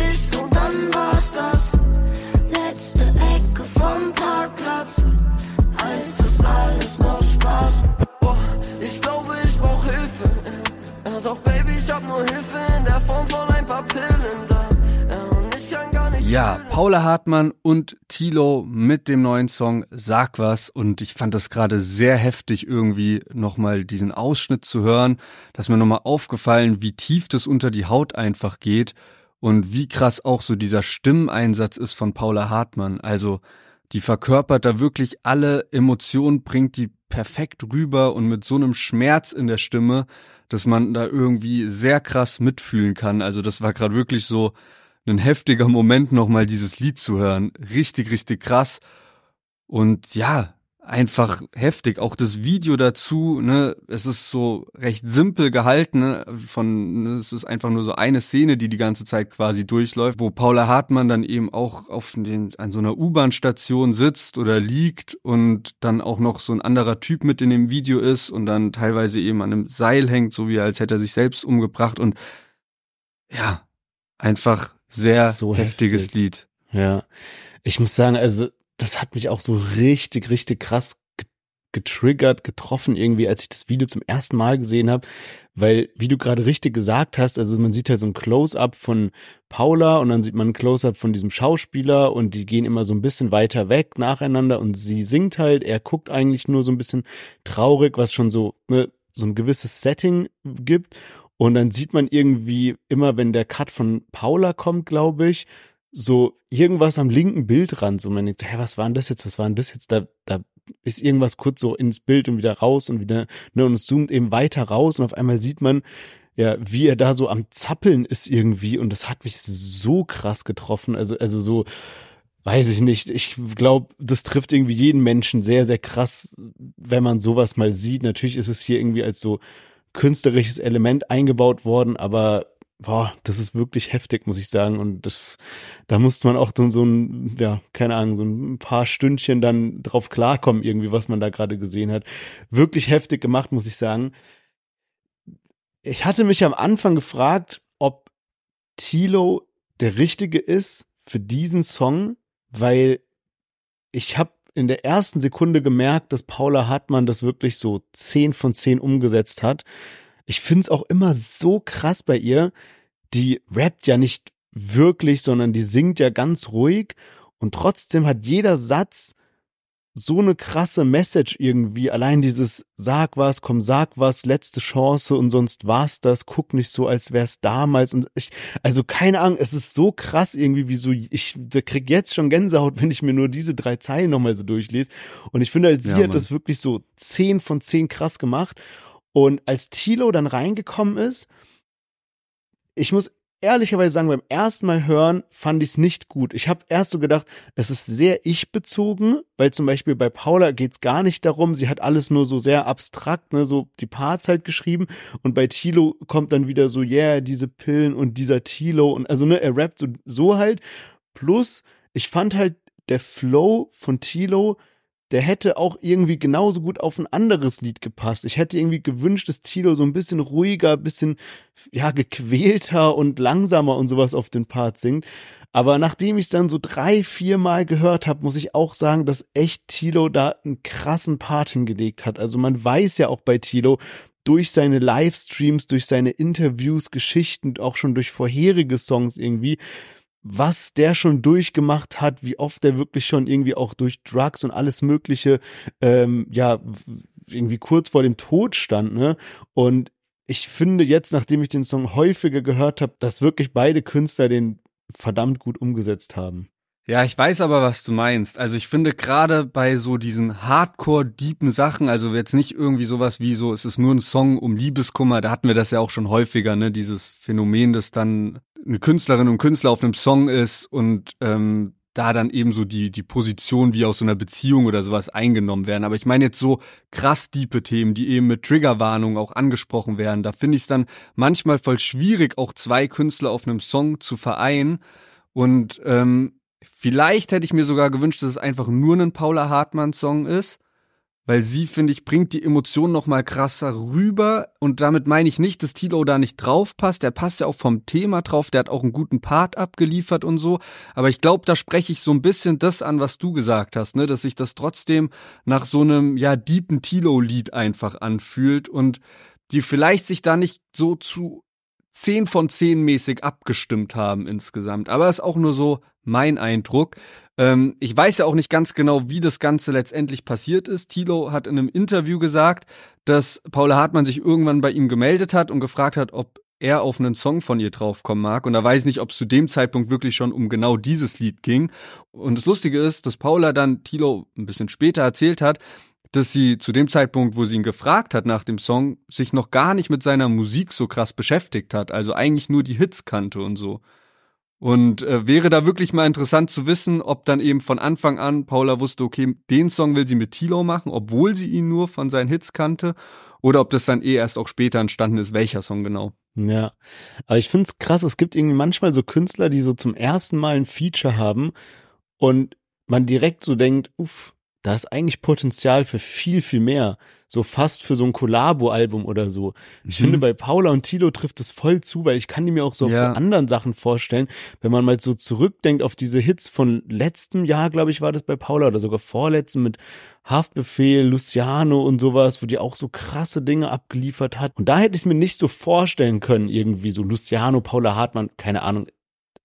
Paula Hartmann und Tilo mit dem neuen Song Sag was und ich fand das gerade sehr heftig irgendwie nochmal diesen Ausschnitt zu hören, dass mir nochmal aufgefallen, wie tief das unter die Haut einfach geht und wie krass auch so dieser Stimmeinsatz ist von Paula Hartmann. Also die verkörpert da wirklich alle Emotionen, bringt die perfekt rüber und mit so einem Schmerz in der Stimme, dass man da irgendwie sehr krass mitfühlen kann. Also das war gerade wirklich so ein heftiger Moment, nochmal dieses Lied zu hören. Richtig, richtig krass. Und ja, einfach heftig. Auch das Video dazu, ne, es ist so recht simpel gehalten, ne, von, ne, es ist einfach nur so eine Szene, die die ganze Zeit quasi durchläuft, wo Paula Hartmann dann eben auch auf den, an so einer U-Bahn-Station sitzt oder liegt und dann auch noch so ein anderer Typ mit in dem Video ist und dann teilweise eben an einem Seil hängt, so wie als hätte er sich selbst umgebracht und ja, einfach sehr So heftiges heftig. Lied. Ja. Ich muss sagen, also das hat mich auch so richtig, richtig krass ge- getriggert, getroffen irgendwie, als ich das Video zum ersten Mal gesehen habe, weil, wie du gerade richtig gesagt hast, also man sieht halt so ein Close-up von Paula und dann sieht man ein Close-up von diesem Schauspieler und die gehen immer so ein bisschen weiter weg nacheinander und sie singt halt, er guckt eigentlich nur so ein bisschen traurig, was schon so, ne, so ein gewisses Setting gibt und dann sieht man irgendwie immer, wenn der Cut von Paula kommt, glaube ich, so irgendwas am linken Bildrand, so man denkt, hä, was war denn das jetzt, was war denn das jetzt, da, da ist irgendwas kurz so ins Bild und wieder raus und wieder, ne, und es zoomt eben weiter raus und auf einmal sieht man, ja, wie er da so am Zappeln ist irgendwie. Und das hat mich so krass getroffen, also, also so, weiß ich nicht, ich glaube, das trifft irgendwie jeden Menschen sehr, sehr krass, wenn man sowas mal sieht. Natürlich ist es hier irgendwie als so künstlerisches Element eingebaut worden, aber boah, das ist wirklich heftig, muss ich sagen. Und das, da musste man auch so, so ein, ja, keine Ahnung, so ein paar Stündchen dann drauf klarkommen, irgendwie, was man da gerade gesehen hat. Wirklich heftig gemacht, muss ich sagen. Ich hatte mich am Anfang gefragt, ob Tilo der Richtige ist für diesen Song, weil ich habe in der ersten Sekunde gemerkt, dass Paula Hartmann das wirklich so 10 von 10 umgesetzt hat. Ich find's auch immer so krass bei ihr. Die rappt ja nicht wirklich, sondern die singt ja ganz ruhig und trotzdem hat jeder Satz so eine krasse Message irgendwie. Allein dieses Sag was, komm, sag was, letzte Chance und sonst war's das. Guck nicht so, als wär's damals. Und ich, also keine Ahnung, es ist so krass irgendwie, wie so, ich da krieg jetzt schon Gänsehaut, wenn ich mir nur diese drei Zeilen nochmal so durchlese. Und ich finde halt, sie Ja, hat das wirklich so zehn von zehn krass gemacht. Und als Tilo dann reingekommen ist, ich muss ehrlicherweise sagen, beim ersten Mal hören fand ich es nicht gut. Ich habe erst so gedacht, es ist sehr ich-bezogen, weil zum Beispiel bei Paula geht's gar nicht darum, sie hat alles nur so sehr abstrakt, ne, so die Parts halt geschrieben und bei Tilo kommt dann wieder so, yeah, diese Pillen und dieser Tilo und also ne, er rappt so, so halt. Plus, ich fand halt der Flow von Tilo, der hätte auch irgendwie genauso gut auf ein anderes Lied gepasst. Ich hätte irgendwie gewünscht, dass Tilo so ein bisschen ruhiger, bisschen, ja, gequälter und langsamer und sowas auf den Part singt. Aber nachdem ich es dann so drei, vier Mal gehört habe, muss ich auch sagen, dass echt Tilo da einen krassen Part hingelegt hat. Also man weiß ja auch bei Tilo, durch seine Livestreams, durch seine Interviews, Geschichten, auch schon durch vorherige Songs irgendwie, was der schon durchgemacht hat, wie oft der wirklich schon irgendwie auch durch Drugs und alles Mögliche, ähm, ja, irgendwie kurz vor dem Tod stand, ne? Und ich finde jetzt, nachdem ich den Song häufiger gehört habe, dass wirklich beide Künstler den verdammt gut umgesetzt haben. Ja, ich weiß aber, was du meinst. Also ich finde gerade bei so diesen hardcore-deepen Sachen, also jetzt nicht irgendwie sowas wie so, es ist nur ein Song um Liebeskummer, da hatten wir das ja auch schon häufiger, ne, dieses Phänomen, dass dann eine Künstlerin und Künstler auf einem Song ist und ähm, da dann eben so die, die Position wie aus so einer Beziehung oder sowas eingenommen werden. Aber ich meine jetzt so krass diepe Themen, die eben mit Triggerwarnung auch angesprochen werden. Da finde ich es dann manchmal voll schwierig, auch zwei Künstler auf einem Song zu vereinen. Und ähm, Vielleicht hätte ich mir sogar gewünscht, dass es einfach nur ein Paula Hartmann-Song ist, weil sie, finde ich, bringt die Emotionen noch mal krasser rüber. Und damit meine ich nicht, dass Tilo da nicht drauf passt, der passt ja auch vom Thema drauf, der hat auch einen guten Part abgeliefert und so, aber ich glaube, da spreche ich so ein bisschen das an, was du gesagt hast, ne, dass sich das trotzdem nach so einem, ja, deepen Tilo-Lied einfach anfühlt und die vielleicht sich da nicht so zu 10 von 10 mäßig abgestimmt haben insgesamt. Aber ist auch nur so mein Eindruck. Ähm, ich weiß ja auch nicht ganz genau, wie das Ganze letztendlich passiert ist. Thilo hat in einem Interview gesagt, dass Paula Hartmann sich irgendwann bei ihm gemeldet hat und gefragt hat, ob er auf einen Song von ihr draufkommen mag. Und da weiß ich nicht, ob es zu dem Zeitpunkt wirklich schon um genau dieses Lied ging. Und das Lustige ist, dass Paula dann Thilo ein bisschen später erzählt hat, dass sie zu dem Zeitpunkt, wo sie ihn gefragt hat nach dem Song, sich noch gar nicht mit seiner Musik so krass beschäftigt hat, also eigentlich nur die Hits kannte und so. Und äh, wäre da wirklich mal interessant zu wissen, ob dann eben von Anfang an Paula wusste, okay, den Song will sie mit Tilo machen, obwohl sie ihn nur von seinen Hits kannte, oder ob das dann eh erst auch später entstanden ist, welcher Song genau. Ja, aber ich find's krass, es gibt irgendwie manchmal so Künstler, die so zum ersten Mal ein Feature haben und man direkt so denkt, uff, da ist eigentlich Potenzial für viel, viel mehr. So fast für so ein Collabo-Album oder so. Ich mhm. finde, bei Paula und Tilo trifft es voll zu, weil ich kann die mir auch so ja. auf so anderen Sachen vorstellen, wenn man mal so zurückdenkt auf diese Hits von letztem Jahr, glaube ich, war das bei Paula oder sogar vorletzten mit Haftbefehl, Luciano und sowas, wo die auch so krasse Dinge abgeliefert hat. Und da hätte ich es mir nicht so vorstellen können, irgendwie so Luciano, Paula Hartmann, keine Ahnung,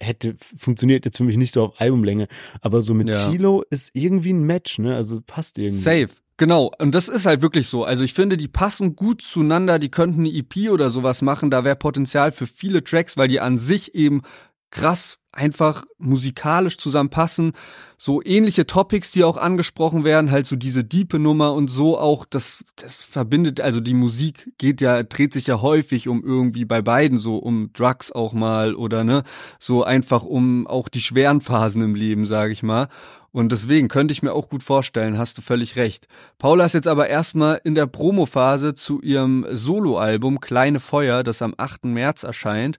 hätte funktioniert jetzt für mich nicht so auf Albumlänge, aber so mit ja. Tilo ist irgendwie ein Match, ne? Also passt irgendwie. Safe. Genau, und das ist halt wirklich so. Also ich finde, die passen gut zueinander, die könnten eine EP oder sowas machen, da wäre Potenzial für viele Tracks, weil die an sich eben krass einfach musikalisch zusammenpassen. So ähnliche Topics, die auch angesprochen werden, halt so diese diepe Nummer und so auch, das, das verbindet, also die Musik geht ja, dreht sich ja häufig um irgendwie bei beiden so um Drugs auch mal oder ne, so einfach um auch die schweren Phasen im Leben, sage ich mal. Und deswegen könnte ich mir auch gut vorstellen, hast du völlig recht. Paula ist jetzt aber erstmal in der Promophase zu ihrem Soloalbum Kleine Feuer, das am 8. März erscheint.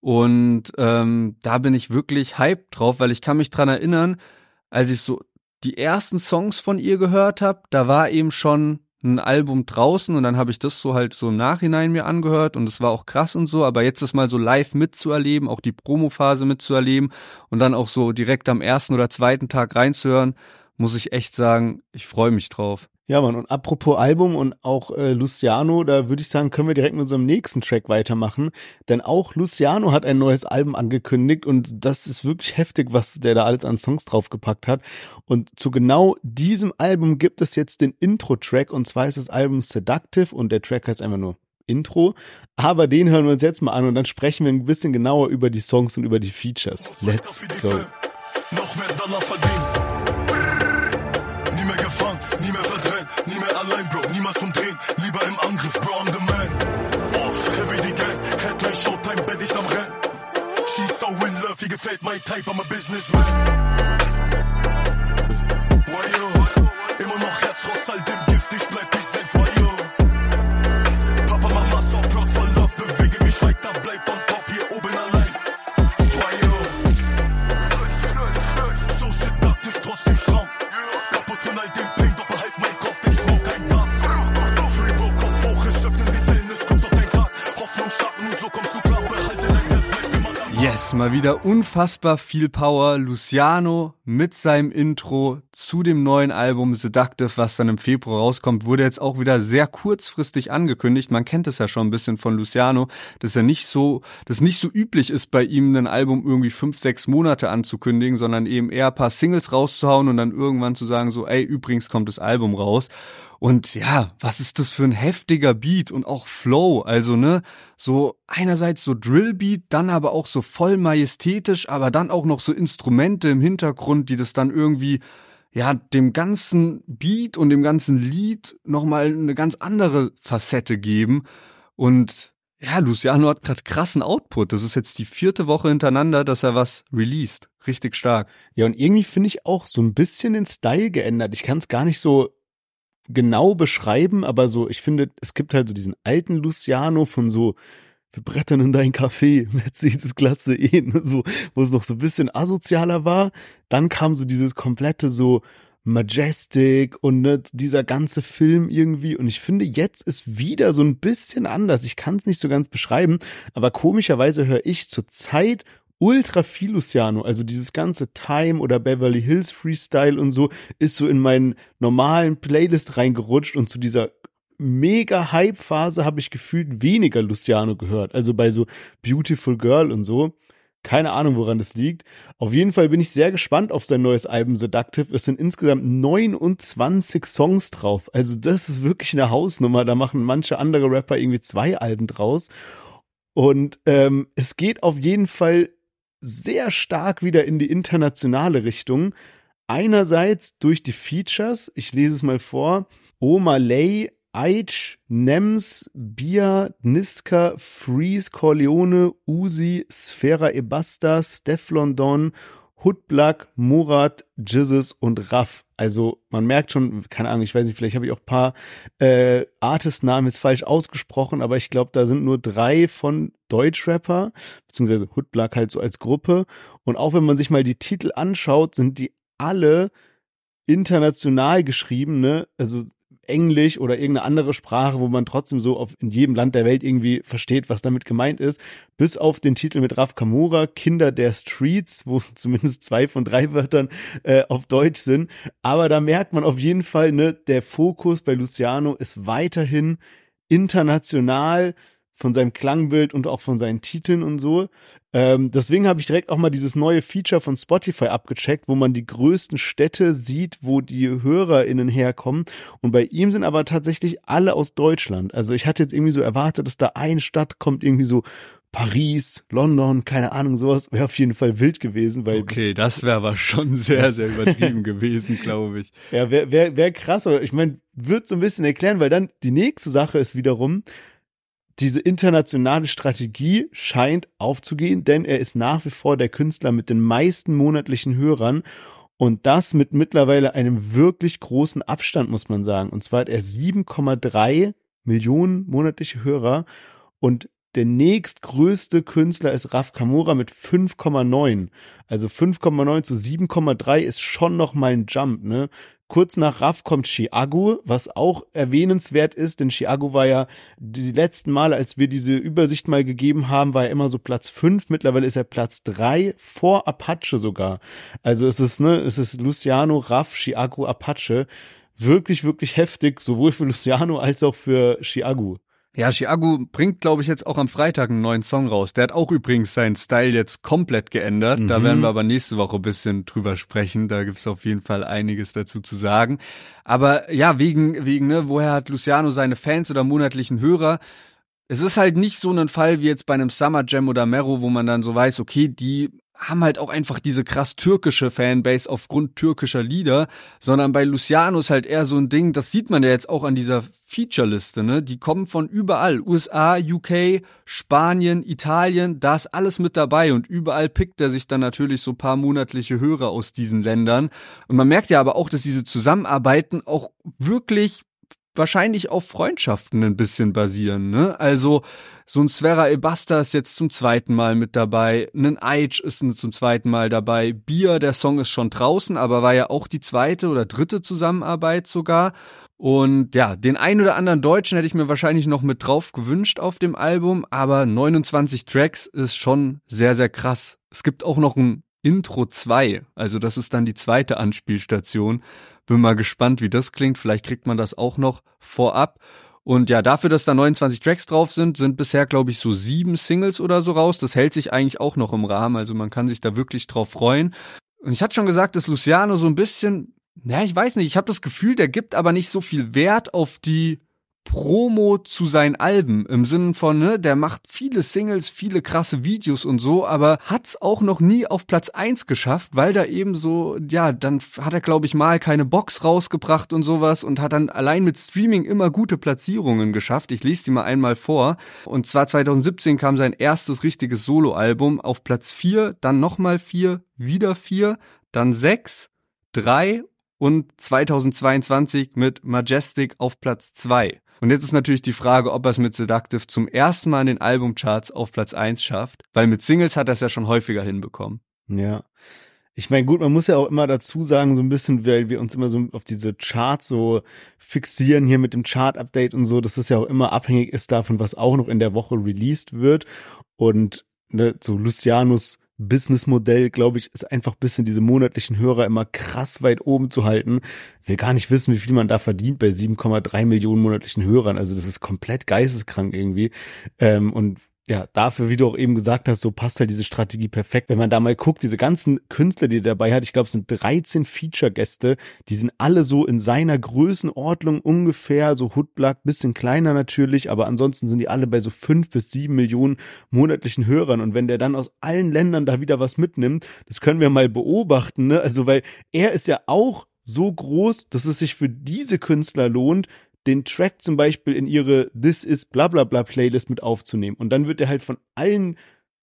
Und ähm, da bin ich wirklich hyped drauf, weil ich kann mich dran erinnern, als ich so die ersten Songs von ihr gehört habe, da war eben schon ein Album draußen und dann habe ich das so halt so im Nachhinein mir angehört und es war auch krass und so, aber jetzt das mal so live mitzuerleben, auch die Promophase mitzuerleben und dann auch so direkt am ersten oder zweiten Tag reinzuhören, muss ich echt sagen, ich freue mich drauf. Ja, Mann, und apropos Album und auch äh, Luciano, da würde ich sagen, können wir direkt mit unserem nächsten Track weitermachen. Denn auch Luciano hat ein neues Album angekündigt und das ist wirklich heftig, was der da alles an Songs draufgepackt hat. Und zu genau diesem Album gibt es jetzt den Intro-Track und zwar ist das Album Seductive und der Track heißt einfach nur Intro. Aber den hören wir uns jetzt mal an und dann sprechen wir ein bisschen genauer über die Songs und über die Features. Let's go. Noch mehr Dollar verdienen. Wie gefällt my type, I'm a businessman. Immer noch Herz trotz all dem mal wieder unfassbar viel Power. Luciano mit seinem Intro zu dem neuen Album Seductive, was dann im Februar rauskommt, wurde jetzt auch wieder sehr kurzfristig angekündigt. Man kennt es ja schon ein bisschen von Luciano, dass er nicht so, dass nicht so üblich ist, bei ihm ein Album irgendwie fünf, sechs Monate anzukündigen, sondern eben eher ein paar Singles rauszuhauen und dann irgendwann zu sagen so, ey, übrigens kommt das Album raus. Und ja, was ist das für ein heftiger Beat und auch Flow? Also, ne, so einerseits so Drillbeat, dann aber auch so voll majestätisch, aber dann auch noch so Instrumente im Hintergrund, die das dann irgendwie ja, dem ganzen Beat und dem ganzen Lied nochmal eine ganz andere Facette geben. Und ja, Luciano hat gerade krassen Output. Das ist jetzt die vierte Woche hintereinander, dass er was released. Richtig stark. Ja, und irgendwie finde ich auch so ein bisschen den Style geändert. Ich kann es gar nicht so genau beschreiben, aber so, ich finde, es gibt halt so diesen alten Luciano von so, wir brettern in dein Café, Mercedes Klasse E, ne, so, wo es noch so ein bisschen asozialer war. Dann kam so dieses komplette so Majestic und ne, dieser ganze Film irgendwie. Und ich finde, jetzt ist wieder so ein bisschen anders. Ich kann es nicht so ganz beschreiben, aber komischerweise höre ich zur Zeit ultra viel Luciano, also dieses ganze Time oder Beverly Hills Freestyle und so, ist so in meinen normalen Playlist reingerutscht und zu dieser mega Hype-Phase habe ich gefühlt weniger Luciano gehört. Also bei so Beautiful Girl und so. Keine Ahnung, woran das liegt. Auf jeden Fall bin ich sehr gespannt auf sein neues Album Seductive. Es sind insgesamt 29 Songs drauf. Also das ist wirklich eine Hausnummer. Da machen manche andere Rapper irgendwie zwei Alben draus. Und ähm, es geht auf jeden Fall sehr stark wieder in die internationale Richtung. Einerseits durch die Features, ich lese es mal vor, Oma Lay, Aitch, Nems, Bia, Niska, Freeze, Corleone, Uzi, Sfera Ebasta, Steflon Don, Hoodblack, Murat, Jizzes und Raff. Also man merkt schon, keine Ahnung, ich weiß nicht, vielleicht habe ich auch paar äh, Artist-Namen jetzt falsch ausgesprochen, aber ich glaube, da sind nur drei von Deutschrapper, beziehungsweise Hoodblack halt so als Gruppe. Und auch wenn man sich mal die Titel anschaut, sind die alle international geschrieben, ne? Also Englisch oder irgendeine andere Sprache, wo man trotzdem so auf, in jedem Land der Welt irgendwie versteht, was damit gemeint ist. Bis auf den Titel mit Raf Kamura, Kinder der Streets, wo zumindest zwei von drei Wörtern äh, auf Deutsch sind. Aber da merkt man auf jeden Fall, ne, der Fokus bei Luciano ist weiterhin international von seinem Klangbild und auch von seinen Titeln und so. Ähm, deswegen habe ich direkt auch mal dieses neue Feature von Spotify abgecheckt, wo man die größten Städte sieht, wo die HörerInnen herkommen. Und bei ihm sind aber tatsächlich alle aus Deutschland. Also ich hatte jetzt irgendwie so erwartet, dass da eine Stadt kommt, irgendwie so Paris, London, keine Ahnung, sowas. Wäre auf jeden Fall wild gewesen, weil. Okay, das, das wäre aber schon sehr, sehr übertrieben gewesen, glaube ich. Ja, wäre wär, wär krass, aber ich meine, wird so ein bisschen erklären, weil dann die nächste Sache ist wiederum, diese internationale Strategie scheint aufzugehen, denn er ist nach wie vor der Künstler mit den meisten monatlichen Hörern und das mit mittlerweile einem wirklich großen Abstand, muss man sagen. Und zwar hat er 7,3 Millionen monatliche Hörer und der nächstgrößte Künstler ist Raf Kamora mit 5,9. Also 5,9 zu 7,3 ist schon noch mal ein Jump, ne? Kurz nach Raff kommt Chiago, was auch erwähnenswert ist, denn Chiago war ja die letzten Male, als wir diese Übersicht mal gegeben haben, war er immer so Platz fünf. Mittlerweile ist er Platz drei vor Apache sogar. Also es ist, ne, es ist Luciano, Raff, Chiago, Apache. Wirklich, wirklich heftig, sowohl für Luciano als auch für Chiago. Ja, Chiago bringt, glaube ich, jetzt auch am Freitag einen neuen Song raus. Der hat auch übrigens seinen Style jetzt komplett geändert. Mhm. Da werden wir aber nächste Woche ein bisschen drüber sprechen. Da gibt's auf jeden Fall einiges dazu zu sagen. Aber ja, wegen, wegen, ne, woher hat Luciano seine Fans oder monatlichen Hörer? Es ist halt nicht so ein Fall wie jetzt bei einem Summer Jam oder Mero, wo man dann so weiß, okay, die haben halt auch einfach diese krass türkische Fanbase aufgrund türkischer Lieder, sondern bei Luciano ist halt eher so ein Ding, das sieht man ja jetzt auch an dieser Feature-Liste, ne? Die kommen von überall. USA, UK, Spanien, Italien, da ist alles mit dabei und überall pickt er sich dann natürlich so paar monatliche Hörer aus diesen Ländern. Und man merkt ja aber auch, dass diese Zusammenarbeiten auch wirklich wahrscheinlich auf Freundschaften ein bisschen basieren, ne? Also so ein Svera Ebasta ist jetzt zum zweiten Mal mit dabei, ein Aitch ist zum zweiten Mal dabei, Bier, der Song ist schon draußen, aber war ja auch die zweite oder dritte Zusammenarbeit sogar. Und ja, den ein oder anderen Deutschen hätte ich mir wahrscheinlich noch mit drauf gewünscht auf dem Album, aber 29 Tracks ist schon sehr, sehr krass. Es gibt auch noch einen Intro 2. Also das ist dann die zweite Anspielstation. Bin mal gespannt, wie das klingt. Vielleicht kriegt man das auch noch vorab. Und ja, dafür, dass da 29 Tracks drauf sind, sind bisher, glaube ich, so sieben Singles oder so raus. Das hält sich eigentlich auch noch im Rahmen. Also man kann sich da wirklich drauf freuen. Und ich hatte schon gesagt, dass Luciano so ein bisschen, naja, ich weiß nicht, ich habe das Gefühl, der gibt aber nicht so viel Wert auf die Promo zu seinen Alben im Sinne von, ne, der macht viele Singles, viele krasse Videos und so, aber hat's auch noch nie auf Platz eins geschafft, weil da eben so, ja, dann hat er glaube ich mal keine Box rausgebracht und sowas und hat dann allein mit Streaming immer gute Platzierungen geschafft. Ich lese die mal einmal vor. Und zwar 2017 kam sein erstes richtiges Soloalbum auf Platz vier, dann nochmal vier, wieder vier, dann sechs, drei und 2022 mit Majestic auf Platz zwei. Und jetzt ist natürlich die Frage, ob er es mit Seductive zum ersten Mal in den Albumcharts auf Platz eins schafft, weil mit Singles hat er es ja schon häufiger hinbekommen. Ja. Ich meine, gut, man muss ja auch immer dazu sagen, so ein bisschen, weil wir uns immer so auf diese Charts so fixieren hier mit dem Chart-Update und so, dass das ja auch immer abhängig ist davon, was auch noch in der Woche released wird. Und ne, so Lucianus Businessmodell, glaube ich, ist einfach bisschen diese monatlichen Hörer immer krass weit oben zu halten. Ich will gar nicht wissen, wie viel man da verdient bei 7,3 Millionen monatlichen Hörern. Also das ist komplett geisteskrank irgendwie. Ähm, und ja, dafür, wie du auch eben gesagt hast, so passt halt diese Strategie perfekt. Wenn man da mal guckt, diese ganzen Künstler, die er dabei hat, ich glaube, es sind 13 Feature-Gäste, die sind alle so in seiner Größenordnung ungefähr, so Hoodblack, bisschen kleiner natürlich, aber ansonsten sind die alle bei so fünf bis sieben Millionen monatlichen Hörern. Und wenn der dann aus allen Ländern da wieder was mitnimmt, das können wir mal beobachten, ne? Also, weil er ist ja auch so groß, dass es sich für diese Künstler lohnt, den Track zum Beispiel in ihre This is bla bla bla Playlist mit aufzunehmen. Und dann wird er halt von allen,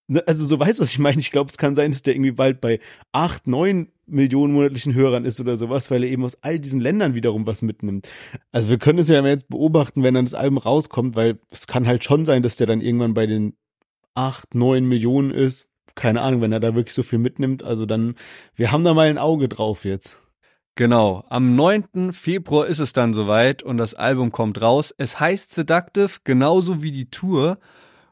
ne, also so weiß was ich meine. Ich glaube, es kann sein, dass der irgendwie bald bei acht, neun Millionen monatlichen Hörern ist oder sowas, weil er eben aus all diesen Ländern wiederum was mitnimmt. Also wir können es ja jetzt beobachten, wenn dann das Album rauskommt, weil es kann halt schon sein, dass der dann irgendwann bei den acht, neun Millionen ist. Keine Ahnung, wenn er da wirklich so viel mitnimmt. Also dann, wir haben da mal ein Auge drauf jetzt. Genau, am 9. Februar ist es dann soweit und das Album kommt raus. Es heißt Seductive, genauso wie die Tour.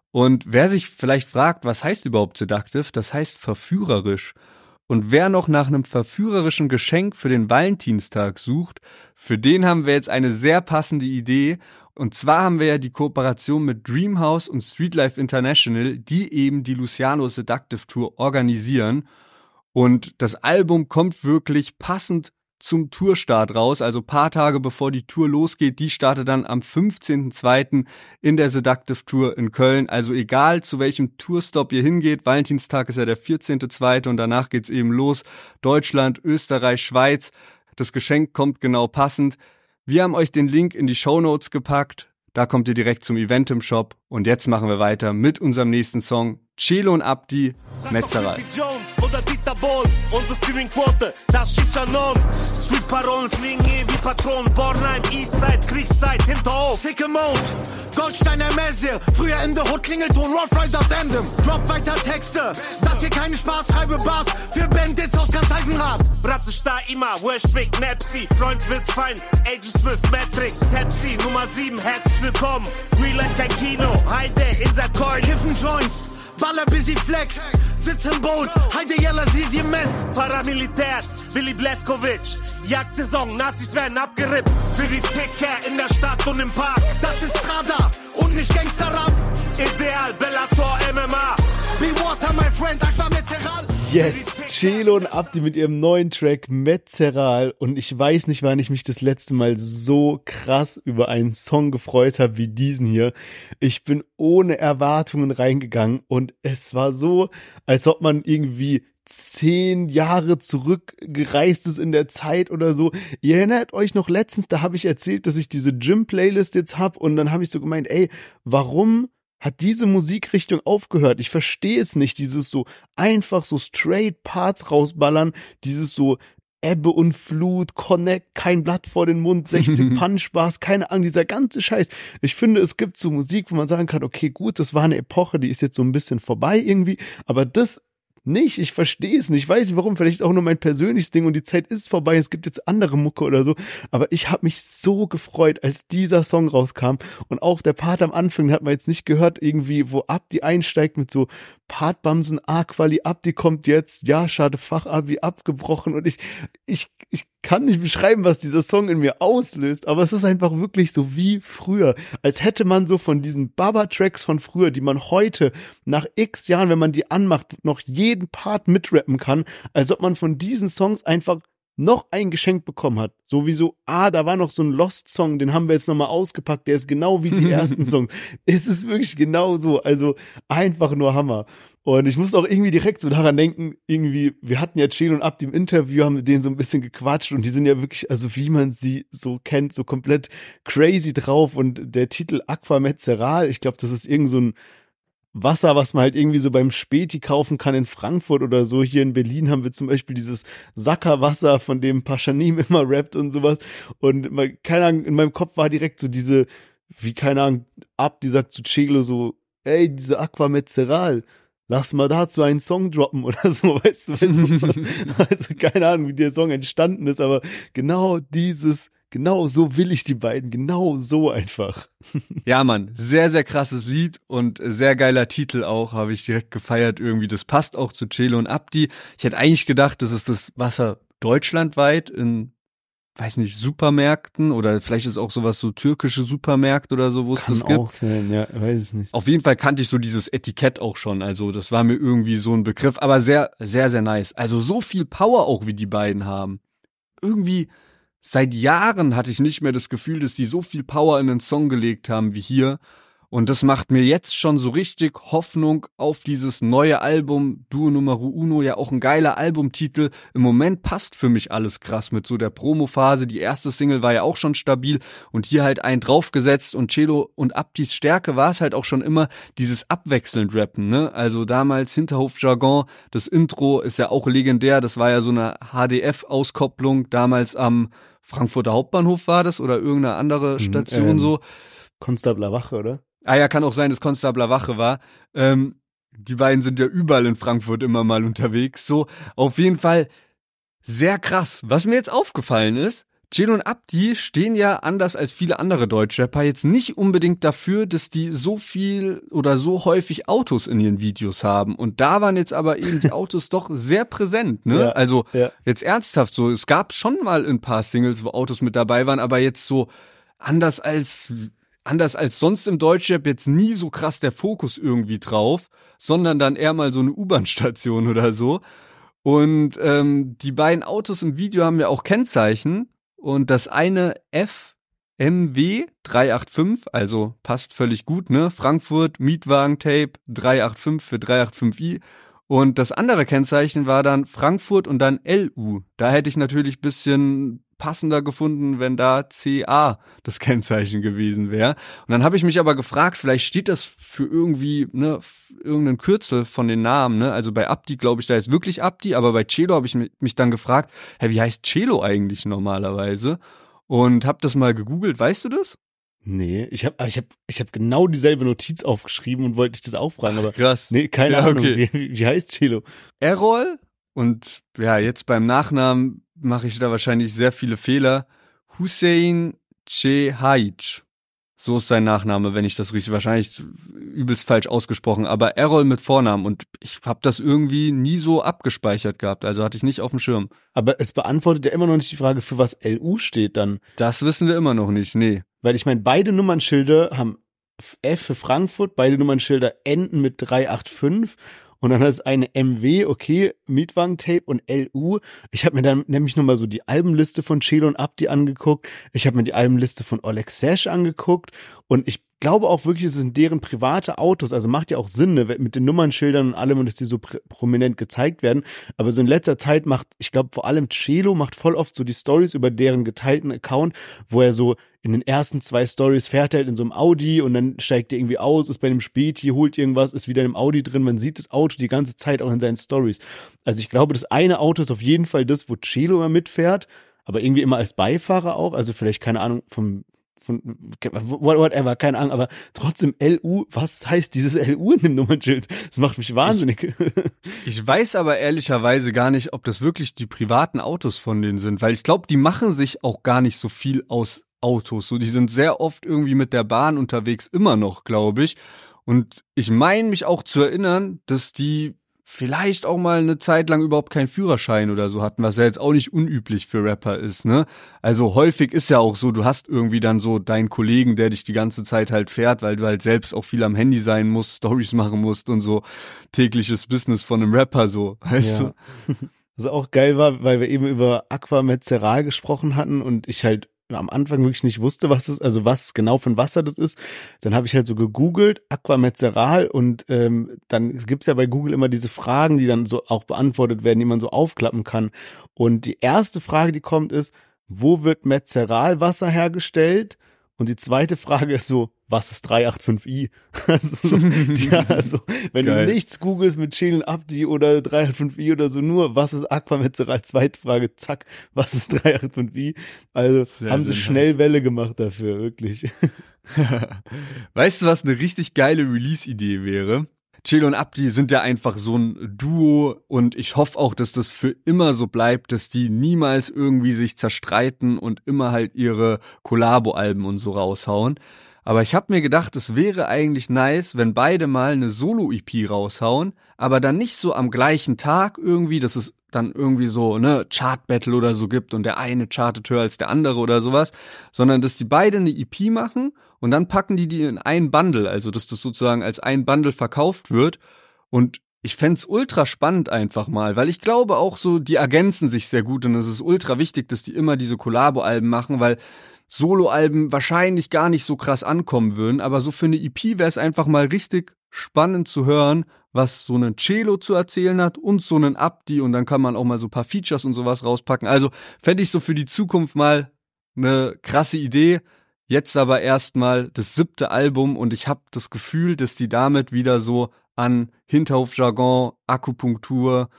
Und wer sich vielleicht fragt, was heißt überhaupt Seductive, das heißt verführerisch. Und wer noch nach einem verführerischen Geschenk für den Valentinstag sucht, für den haben wir jetzt eine sehr passende Idee. Und zwar haben wir ja die Kooperation mit Dreamhouse und Streetlife International, die eben die Luciano Seductive Tour organisieren. Und das Album kommt wirklich passend zum Tourstart raus, also paar Tage bevor die Tour losgeht. Die startet dann am 15.02. in der Seductive Tour in Köln. Also egal zu welchem Tourstop ihr hingeht, Valentinstag ist ja der 14.02. und danach geht's eben los. Deutschland, Österreich, Schweiz. Das Geschenk kommt genau passend. Wir haben euch den Link in die Show Notes gepackt. Da kommt ihr direkt zum Event im Shop. Und jetzt machen wir weiter mit unserem nächsten Song. Chelo und Abdi, Metzerei. Jones oder Dieter Bohl, unsere Streamingquote, das schießt Schanon. Street-Parolen fliegen eh wie Patronen. Bornheim, Eastside, Kriegszeit, Hinterhof. Sicke Mode, Goldstein Ermesie. Früher in der Hood Klingelton, Rough Riders Endem. Drop weiter Texte, das hier keine Spaß, schreibe Bass. Für Bandits aus ganz Eisenrad. Bratze da immer, Worshpick, Nepsi. Freund wird Feind, Agent Smith, Matrix, Pepsi. Nummer 7, herzlich willkommen. Real Life kein Kino, Heide, Insert Coin. Kiffen Joints. Baller busy flex, sitz im Boot, Heide Jella sieh dir Mess. Paramilitärs, Willi Bleskovic, Jagdsaison, Nazis werden abgerippt. Für die Ticker in der Stadt und im Park. Das ist Strada und nicht Gangsterrap. Ideal, Bellator, MMA. Be water, my friend, Aqua Metzeral. Yes, Chelo und Abdi mit ihrem neuen Track Metzeral und ich weiß nicht, wann ich mich das letzte Mal so krass über einen Song gefreut habe wie diesen hier. Ich bin ohne Erwartungen reingegangen und es war so, als ob man irgendwie zehn Jahre zurückgereist ist in der Zeit oder so. Ihr erinnert euch noch letztens, da habe ich erzählt, dass ich diese Gym-Playlist jetzt hab und dann habe ich so gemeint, ey, warum hat diese Musikrichtung aufgehört. Ich verstehe es nicht, dieses so einfach so straight Parts rausballern, dieses so Ebbe und Flut, Connect, kein Blatt vor den Mund, 60 Punchbars, keine Ahnung, dieser ganze Scheiß. Ich finde, es gibt so Musik, wo man sagen kann, okay, gut, das war eine Epoche, die ist jetzt so ein bisschen vorbei irgendwie, aber das nicht. Ich verstehe es nicht. Ich weiß nicht warum. Vielleicht ist auch nur mein persönliches Ding und die Zeit ist vorbei. Es gibt jetzt andere Mucke oder so. Aber ich habe mich so gefreut, als dieser Song rauskam. Und auch der Part am Anfang hat man jetzt nicht gehört, irgendwie, wo ab die einsteigt mit so Partbamsen, A-Quali ab, die kommt jetzt, ja, schade, Fachabi abgebrochen und ich, ich, ich kann nicht beschreiben, was dieser Song in mir auslöst, aber es ist einfach wirklich so wie früher, als hätte man so von diesen Baba-Tracks von früher, die man heute nach x Jahren, wenn man die anmacht, noch jeden Part mitrappen kann, als ob man von diesen Songs einfach noch ein Geschenk bekommen hat. Sowieso, ah, da war noch so ein Lost-Song, den haben wir jetzt nochmal ausgepackt, der ist genau wie die ersten Songs. Es ist wirklich genau so, also einfach nur Hammer. Und ich muss auch irgendwie direkt so daran denken, irgendwie, wir hatten ja Chill und Abdi im Interview, haben mit denen so ein bisschen gequatscht und die sind ja wirklich, also wie man sie so kennt, so komplett crazy drauf und der Titel Aqua Mezzeral, ich glaube, das ist irgend so ein Wasser, was man halt irgendwie so beim Späti kaufen kann in Frankfurt oder so. Hier in Berlin haben wir zum Beispiel dieses Sackerwasser, von dem Paschanim immer rappt und sowas. Und keine Ahnung, in meinem Kopf war direkt so diese, wie keine Ahnung, ab, die sagt zu Celo so, ey, diese Aqua Mezzeral, lass mal dazu einen Song droppen oder so, weißt du, also keine Ahnung, wie der Song entstanden ist, aber genau dieses Genau so will ich die beiden, genau so einfach. Ja, Mann, sehr, sehr krasses Lied und sehr geiler Titel auch, habe ich direkt gefeiert irgendwie. Das passt auch zu Celo und Abdi. Ich hätte eigentlich gedacht, das ist das Wasser deutschlandweit in, weiß nicht, Supermärkten oder vielleicht ist auch sowas so türkische Supermärkte oder so, wo es das gibt. Auch sein, ja, weiß es nicht. Auf jeden Fall kannte ich so dieses Etikett auch schon, also das war mir irgendwie so ein Begriff, aber sehr, sehr, sehr nice. Also so viel Power auch, wie die beiden haben. Irgendwie, Seit Jahren hatte ich nicht mehr das Gefühl, dass die so viel Power in den Song gelegt haben wie hier. Und das macht mir jetzt schon so richtig Hoffnung auf dieses neue Album. Duo Numero Uno, ja auch ein geiler Albumtitel. Im Moment passt für mich alles krass mit so der Promophase. Die erste Single war ja auch schon stabil und hier halt ein draufgesetzt und Cello und Abdis Stärke war es halt auch schon immer dieses abwechselnd Rappen, ne? Also damals Hinterhof-Jargon, das Intro ist ja auch legendär. Das war ja so eine HDF-Auskopplung damals am Frankfurter Hauptbahnhof war das oder irgendeine andere mhm, Station ähm, so. Konstabler Wache, oder? Ah ja, kann auch sein, dass Konstabler Wache war. Ähm, die beiden sind ja überall in Frankfurt immer mal unterwegs. So, auf jeden Fall sehr krass. Was mir jetzt aufgefallen ist, Jill und Abdi stehen ja anders als viele andere Deutschrapper jetzt nicht unbedingt dafür, dass die so viel oder so häufig Autos in ihren Videos haben. Und da waren jetzt aber eben die Autos doch sehr präsent, ne? Ja, also ja. jetzt ernsthaft so. Es gab schon mal ein paar Singles, wo Autos mit dabei waren, aber jetzt so anders als anders als sonst im Deutschrap jetzt nie so krass der Fokus irgendwie drauf, sondern dann eher mal so eine U-Bahn-Station oder so. Und ähm, die beiden Autos im Video haben ja auch Kennzeichen und das eine FMW 385, also passt völlig gut, ne? Frankfurt Mietwagen-Tape 385 für 385i. Und das andere Kennzeichen war dann Frankfurt und dann LU. Da hätte ich natürlich bisschen passender gefunden, wenn da CA das Kennzeichen gewesen wäre. Und dann habe ich mich aber gefragt, vielleicht steht das für irgendwie, ne, irgendeinen Kürzel von den Namen, ne? Also bei Abdi glaube ich, da ist wirklich Abdi, aber bei Celo habe ich mich dann gefragt, hä, wie heißt Celo eigentlich normalerweise? Und habe das mal gegoogelt, weißt du das? Nee, ich habe ich hab, ich hab genau dieselbe Notiz aufgeschrieben und wollte dich das auch fragen, aber krass. Nee, keine ja, Ahnung, okay. wie, wie heißt Celo? Errol und ja, jetzt beim Nachnamen mache ich da wahrscheinlich sehr viele Fehler. Hussein Cehaij. So ist sein Nachname, wenn ich das richtig, wahrscheinlich übelst falsch ausgesprochen, aber Errol mit Vornamen und ich habe das irgendwie nie so abgespeichert gehabt, also hatte ich nicht auf dem Schirm. Aber es beantwortet ja immer noch nicht die Frage, für was LU steht dann. Das wissen wir immer noch nicht, nee. Weil ich meine, beide Nummernschilder haben F für Frankfurt, beide Nummernschilder enden mit 385 und dann hat es eine MW, okay, Mietwagen-Tape und LU. Ich habe mir dann nämlich nochmal so die Albenliste von Chelo und Abdi angeguckt. Ich habe mir die Albenliste von Oleg Sash angeguckt. Und ich glaube auch wirklich, es sind deren private Autos. Also macht ja auch Sinn, ne, mit den Nummernschildern und allem und dass die so prominent gezeigt werden. Aber so in letzter Zeit macht, ich glaube vor allem Chelo macht voll oft so die Stories über deren geteilten Account, wo er so in den ersten zwei Stories fährt er halt in so einem Audi und dann steigt er irgendwie aus, ist bei einem Späti, holt irgendwas, ist wieder im Audi drin. Man sieht das Auto die ganze Zeit auch in seinen Stories. Also ich glaube, das eine Auto ist auf jeden Fall das, wo Celo immer mitfährt, aber irgendwie immer als Beifahrer auch. Also vielleicht keine Ahnung vom whatever, keine Ahnung, aber trotzdem LU, was heißt dieses LU in dem Nummernschild? Das macht mich wahnsinnig. Ich, ich weiß aber ehrlicherweise gar nicht, ob das wirklich die privaten Autos von denen sind, weil ich glaube, die machen sich auch gar nicht so viel aus Autos. So, die sind sehr oft irgendwie mit der Bahn unterwegs, immer noch, glaube ich. Und ich meine mich auch zu erinnern, dass die vielleicht auch mal eine Zeit lang überhaupt keinen Führerschein oder so hatten, was ja jetzt auch nicht unüblich für Rapper ist, ne? Also häufig ist ja auch so, du hast irgendwie dann so deinen Kollegen, der dich die ganze Zeit halt fährt, weil du halt selbst auch viel am Handy sein musst, Stories machen musst und so tägliches Business von einem Rapper so, weißt Ja. du? Was auch geil war, weil wir eben über Aquamezeral gesprochen hatten und ich halt am Anfang wirklich nicht wusste, was das, also was genau von Wasser das ist. Dann habe ich halt so gegoogelt, Aquamezeral und ähm, dann gibt's ja bei Google immer diese Fragen, die dann so auch beantwortet werden, die man so aufklappen kann. Und die erste Frage, die kommt, ist, wo wird Mezeralwasser hergestellt? Und die zweite Frage ist so, was ist 385i? Also, so, ja, also, wenn Geil. du nichts googelst mit Chelen Abdi oder 385i oder so, nur was ist Aquametzeral? Zweite Frage, zack, was ist 385i? Also Sehr, haben sie schnell. Welle gemacht dafür, wirklich. weißt du, was eine richtig geile Release-Idee wäre? Chill und Abdi sind ja einfach so ein Duo und ich hoffe auch, dass das für immer so bleibt, dass die niemals irgendwie sich zerstreiten und immer halt ihre Kollabo-Alben und so raushauen. Aber ich habe mir gedacht, es wäre eigentlich nice, wenn beide mal eine Solo-EP raushauen, aber dann nicht so am gleichen Tag irgendwie, dass es dann irgendwie so ne Chart-Battle oder so gibt und der eine chartet höher als der andere oder sowas, sondern dass die beide eine EP machen und dann packen die die in ein Bundle, also dass das sozusagen als ein Bundle verkauft wird und ich fänd's ultra spannend einfach mal, weil ich glaube auch so, die ergänzen sich sehr gut und es ist ultra wichtig, dass die immer diese Kollabo-Alben machen, weil Solo-Alben wahrscheinlich gar nicht so krass ankommen würden, aber so für eine EP wäre es einfach mal richtig spannend zu hören, was so ein Cello zu erzählen hat und so einen Abdi und dann kann man auch mal so ein paar Features und sowas rauspacken. Also fände ich so für die Zukunft mal eine krasse Idee. Jetzt aber erstmal das siebte Album und ich habe das Gefühl, dass die damit wieder so an Hinterhofjargon, Akupunktur,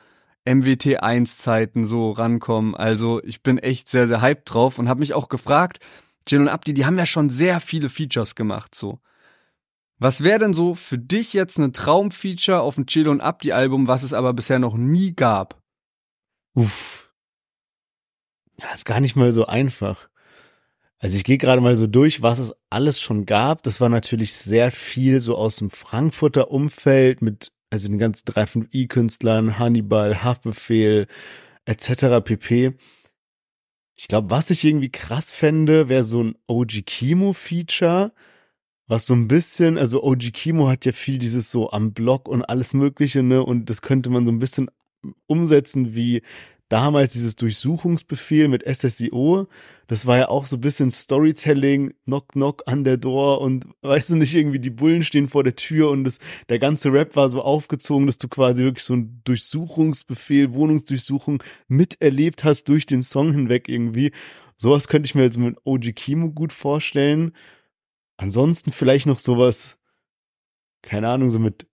MWT1-Zeiten so rankommen. Also ich bin echt sehr, sehr hyped drauf und habe mich auch gefragt, Jill und Abdi, die haben ja schon sehr viele Features gemacht so. Was wäre denn so für dich jetzt ein Traumfeature auf dem Chill und Abdi Album, was es aber bisher noch nie gab? Uff. Ja, ist gar nicht mal so einfach. Also ich gehe gerade mal so durch, was es alles schon gab. Das war natürlich sehr viel so aus dem Frankfurter Umfeld mit, also den ganzen 3.5i-Künstlern, Hannibal, Haftbefehl, etc. pp. Ich glaube, was ich irgendwie krass fände, wäre so ein OG Kimo-Feature, was so ein bisschen, also OG Kimo hat ja viel dieses so am Block und alles Mögliche, ne? Und das könnte man so ein bisschen umsetzen wie damals dieses Durchsuchungsbefehl mit SSIO. Das war ja auch so ein bisschen Storytelling, Knock Knock an der Door und weißt du nicht, irgendwie die Bullen stehen vor der Tür und das, der ganze Rap war so aufgezogen, dass du quasi wirklich so ein Durchsuchungsbefehl, Wohnungsdurchsuchung miterlebt hast durch den Song hinweg irgendwie. Sowas könnte ich mir jetzt mit OG Kimo gut vorstellen. Ansonsten vielleicht noch sowas, keine Ahnung, so mit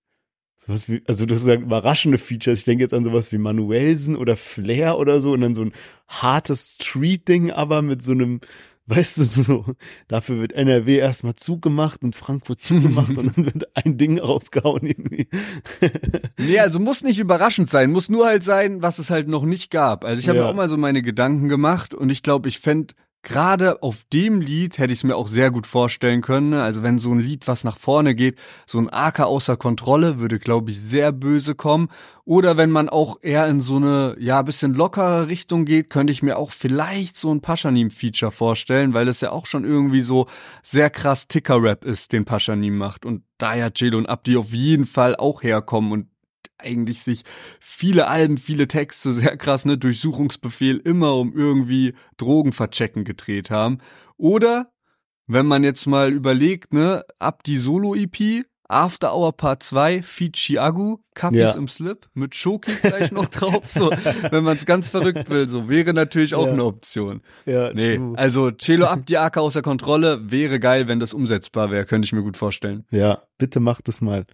sowas wie, also du hast gesagt, überraschende Features. Ich denke jetzt an sowas wie Manuelsen oder Flair oder so und dann so ein hartes Street-Ding, aber mit so einem, weißt du, so, dafür wird NRW erstmal zugemacht und Frankfurt zugemacht und dann wird ein Ding rausgehauen irgendwie. Nee, also muss nicht überraschend sein, muss nur halt sein, was es halt noch nicht gab. Also ich habe Ja. mir auch mal so meine Gedanken gemacht und ich glaube, ich fänd gerade auf dem Lied hätte ich es mir auch sehr gut vorstellen können. ne? Also wenn so ein Lied, was nach vorne geht, so ein Aker außer Kontrolle, würde, glaube ich, sehr böse kommen. Oder wenn man auch eher in so eine, ja, bisschen lockere Richtung geht, könnte ich mir auch vielleicht so ein Paschanim-Feature vorstellen, weil es ja auch schon irgendwie so sehr krass Ticker-Rap ist, den Paschanim macht. Und da ja Jill und Abdi auf jeden Fall auch herkommen und eigentlich sich viele Alben, viele Texte, sehr krass, ne, Durchsuchungsbefehl immer um irgendwie Drogen verchecken gedreht haben. Oder, wenn man jetzt mal überlegt, ne, ab die Solo-EP, After Hour Part 2, Feat Chiagu, Kappis Ja. im Slip, mit Shoki vielleicht noch drauf, so, wenn man es ganz verrückt will, so, wäre natürlich auch Ja. eine Option. Ja, Nee, true. also Celo die AK außer Kontrolle, wäre geil, wenn das umsetzbar wäre, könnte ich mir gut vorstellen. Ja, bitte macht es mal.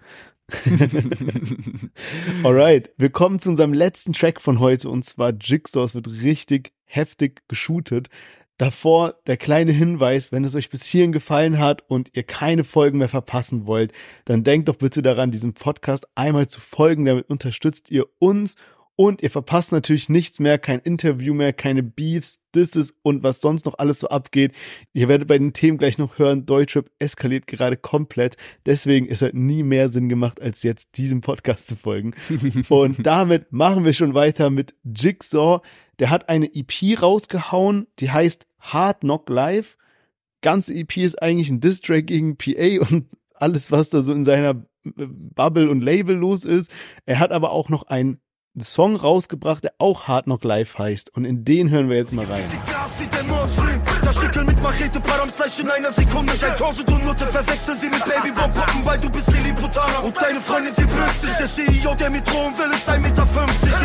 Alright, wir kommen zu unserem letzten Track von heute und zwar Jigsaw. Es wird richtig heftig geshootet. Davor der kleine Hinweis, wenn es euch bis hierhin gefallen hat und ihr keine Folgen mehr verpassen wollt, dann denkt doch bitte daran, diesem Podcast einmal zu folgen. Damit unterstützt ihr uns Und ihr verpasst natürlich nichts mehr, kein Interview mehr, keine Beefs, Disses und was sonst noch alles so abgeht. Ihr werdet bei den Themen gleich noch hören, Deutschrap eskaliert gerade komplett. Deswegen ist halt nie mehr Sinn gemacht, als jetzt diesem Podcast zu folgen. und damit machen wir schon weiter mit Jigsaw. Der hat eine EP rausgehauen, die heißt Hard Knock Live. Ganze EP ist eigentlich ein Distrack gegen PA und alles, was da so in seiner Bubble und Label los ist. Er hat aber auch noch ein Song rausgebracht, der auch Hard Knock Live heißt. Und in den hören wir jetzt mal rein. Zerstückeln mit Machete, Params gleich in einer Sekunde. Dein Tausend und Nutte verwechseln sie mit Babybomb-Puppen, weil du bist Lilliputaner. Und deine Freundin, sie blökt sich. Der CEO, der mit drohen will, ist 1,50 Meter.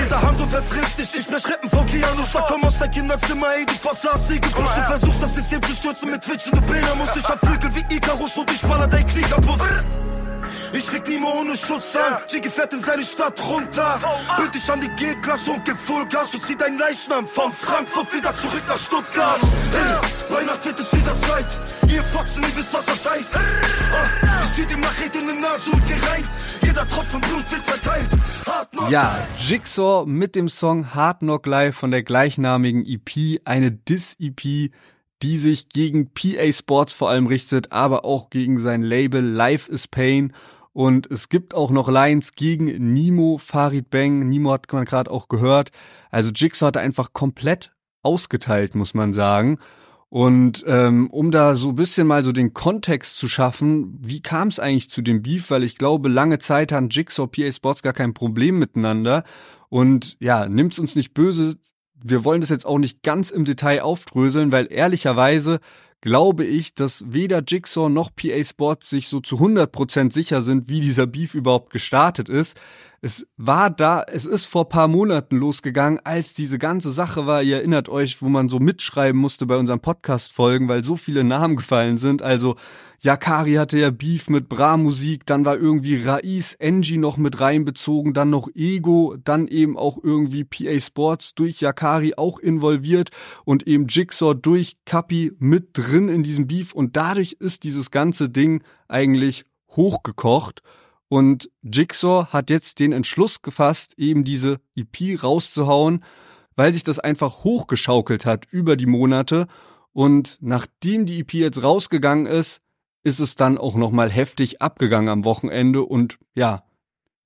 Dieser Hanzo verfrisst dich. Ich sprech Rippen von Keanu Schlag, komm aus dein Kinderzimmer, ey, du Fotze hast nie gepusht. Du versuchst das System zu stürzen mit twitchende Bilder. Muss ich Flügel wie Icarus und ich baller dein Knie kaputt. Ich krieg nie mehr ohne Schutz an. Jiggy fährt in seine Stadt runter. Bild dich an die G-Klasse und gib Vollgas und zieh deinen Leichnam von Frankfurt wieder zurück nach Stuttgart. Hey, Weihnacht wird es wieder Zeit. Ihr Fotzen, ihr wisst, was das heißt. Ah, ich zieh die Machete in die Nase und geh rein. Jeder Tropfen Blut wird verteilt. Ja, Jigsaw mit dem Song Hard Knock Live von der gleichnamigen EP, eine Diss-EP, die sich gegen PA Sports vor allem richtet, aber auch gegen sein Label Life is Pain und es gibt auch noch Lines gegen Nimo, Farid Bang. Nimo hat man gerade auch gehört. Also Jigsaw hat einfach komplett ausgeteilt, muss man sagen. Und ähm, um da so ein bisschen mal so den Kontext zu schaffen, wie kam es eigentlich zu dem Beef? Weil ich glaube, lange Zeit hatten Jigsaw PA Sports gar kein Problem miteinander. Und ja, nimmt's uns nicht böse. Wir wollen das jetzt auch nicht ganz im Detail aufdröseln, weil ehrlicherweise glaube ich, dass weder Jigsaw noch PA Sports sich so zu 100% sicher sind, wie dieser Beef überhaupt gestartet ist. Es war da, es ist vor paar Monaten losgegangen, als diese ganze Sache war, ihr erinnert euch, wo man so mitschreiben musste bei unseren Podcast-Folgen, weil so viele Namen gefallen sind. Also Yakari hatte ja Beef mit Bra Musik, dann war irgendwie Raiz Engie noch mit reinbezogen, dann noch Ego, dann eben auch irgendwie PA Sports durch Yakari auch involviert und eben Jigsaw durch Kapi mit drin in diesem Beef und dadurch ist dieses ganze Ding eigentlich hochgekocht. Und Jigsaw hat jetzt den Entschluss gefasst, eben diese EP rauszuhauen, weil sich das einfach hochgeschaukelt hat über die Monate. Und nachdem die EP jetzt rausgegangen ist, ist es dann auch nochmal heftig abgegangen am Wochenende. Und ja,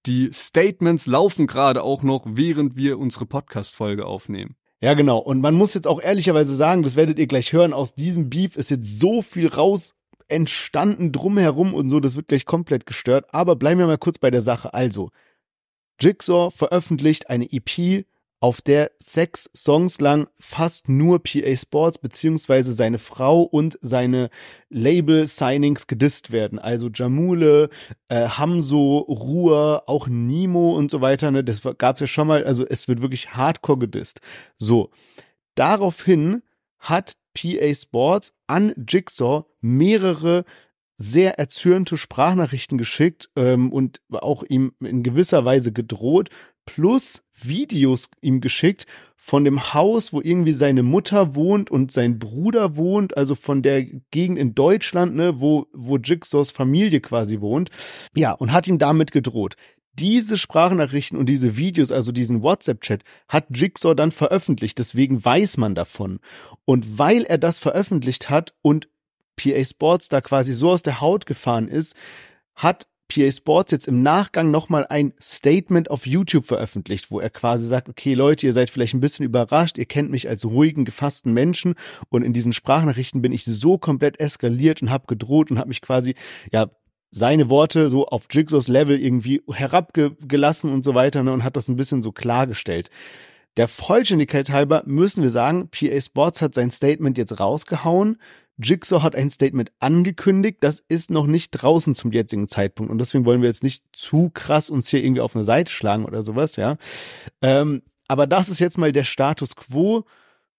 die Statements laufen gerade auch noch, während wir unsere Podcast-Folge aufnehmen. Ja, genau. Und man muss jetzt auch ehrlicherweise sagen, das werdet ihr gleich hören, aus diesem Beef ist jetzt so viel raus entstanden drumherum und so, das wird gleich komplett gestört. Aber bleiben wir mal kurz bei der Sache. Also, Jigsaw veröffentlicht eine EP, auf der sechs Songs lang fast nur PA Sports beziehungsweise seine Frau und seine Label-Signings gedisst werden. Also Jamule, äh, Hamso, Ruhr, auch Nemo und so weiter. Ne? Das gab es ja schon mal. Also es wird wirklich hardcore gedisst. So, daraufhin hat PA Sports an Jigsaw mehrere sehr erzürnte Sprachnachrichten geschickt ähm, und auch ihm in gewisser Weise gedroht, plus Videos ihm geschickt von dem Haus, wo irgendwie seine Mutter wohnt und sein Bruder wohnt, also von der Gegend in Deutschland, ne, wo, wo Jigsaws Familie quasi wohnt. Ja, und hat ihm damit gedroht diese Sprachnachrichten und diese Videos, also diesen WhatsApp-Chat, hat Jigsaw dann veröffentlicht. Deswegen weiß man davon. Und weil er das veröffentlicht hat und PA Sports da quasi so aus der Haut gefahren ist, hat PA Sports jetzt im Nachgang nochmal ein Statement auf YouTube veröffentlicht, wo er quasi sagt, okay Leute, ihr seid vielleicht ein bisschen überrascht, ihr kennt mich als ruhigen, gefassten Menschen und in diesen Sprachnachrichten bin ich so komplett eskaliert und habe gedroht und habe mich quasi, ja, seine Worte so auf Jigsaws Level irgendwie herabgelassen und so weiter ne, und hat das ein bisschen so klargestellt. Der Vollständigkeit halber müssen wir sagen, PA Sports hat sein Statement jetzt rausgehauen. Jigsaw hat ein Statement angekündigt, das ist noch nicht draußen zum jetzigen Zeitpunkt und deswegen wollen wir jetzt nicht zu krass uns hier irgendwie auf eine Seite schlagen oder sowas, ja. Ähm, aber das ist jetzt mal der Status quo,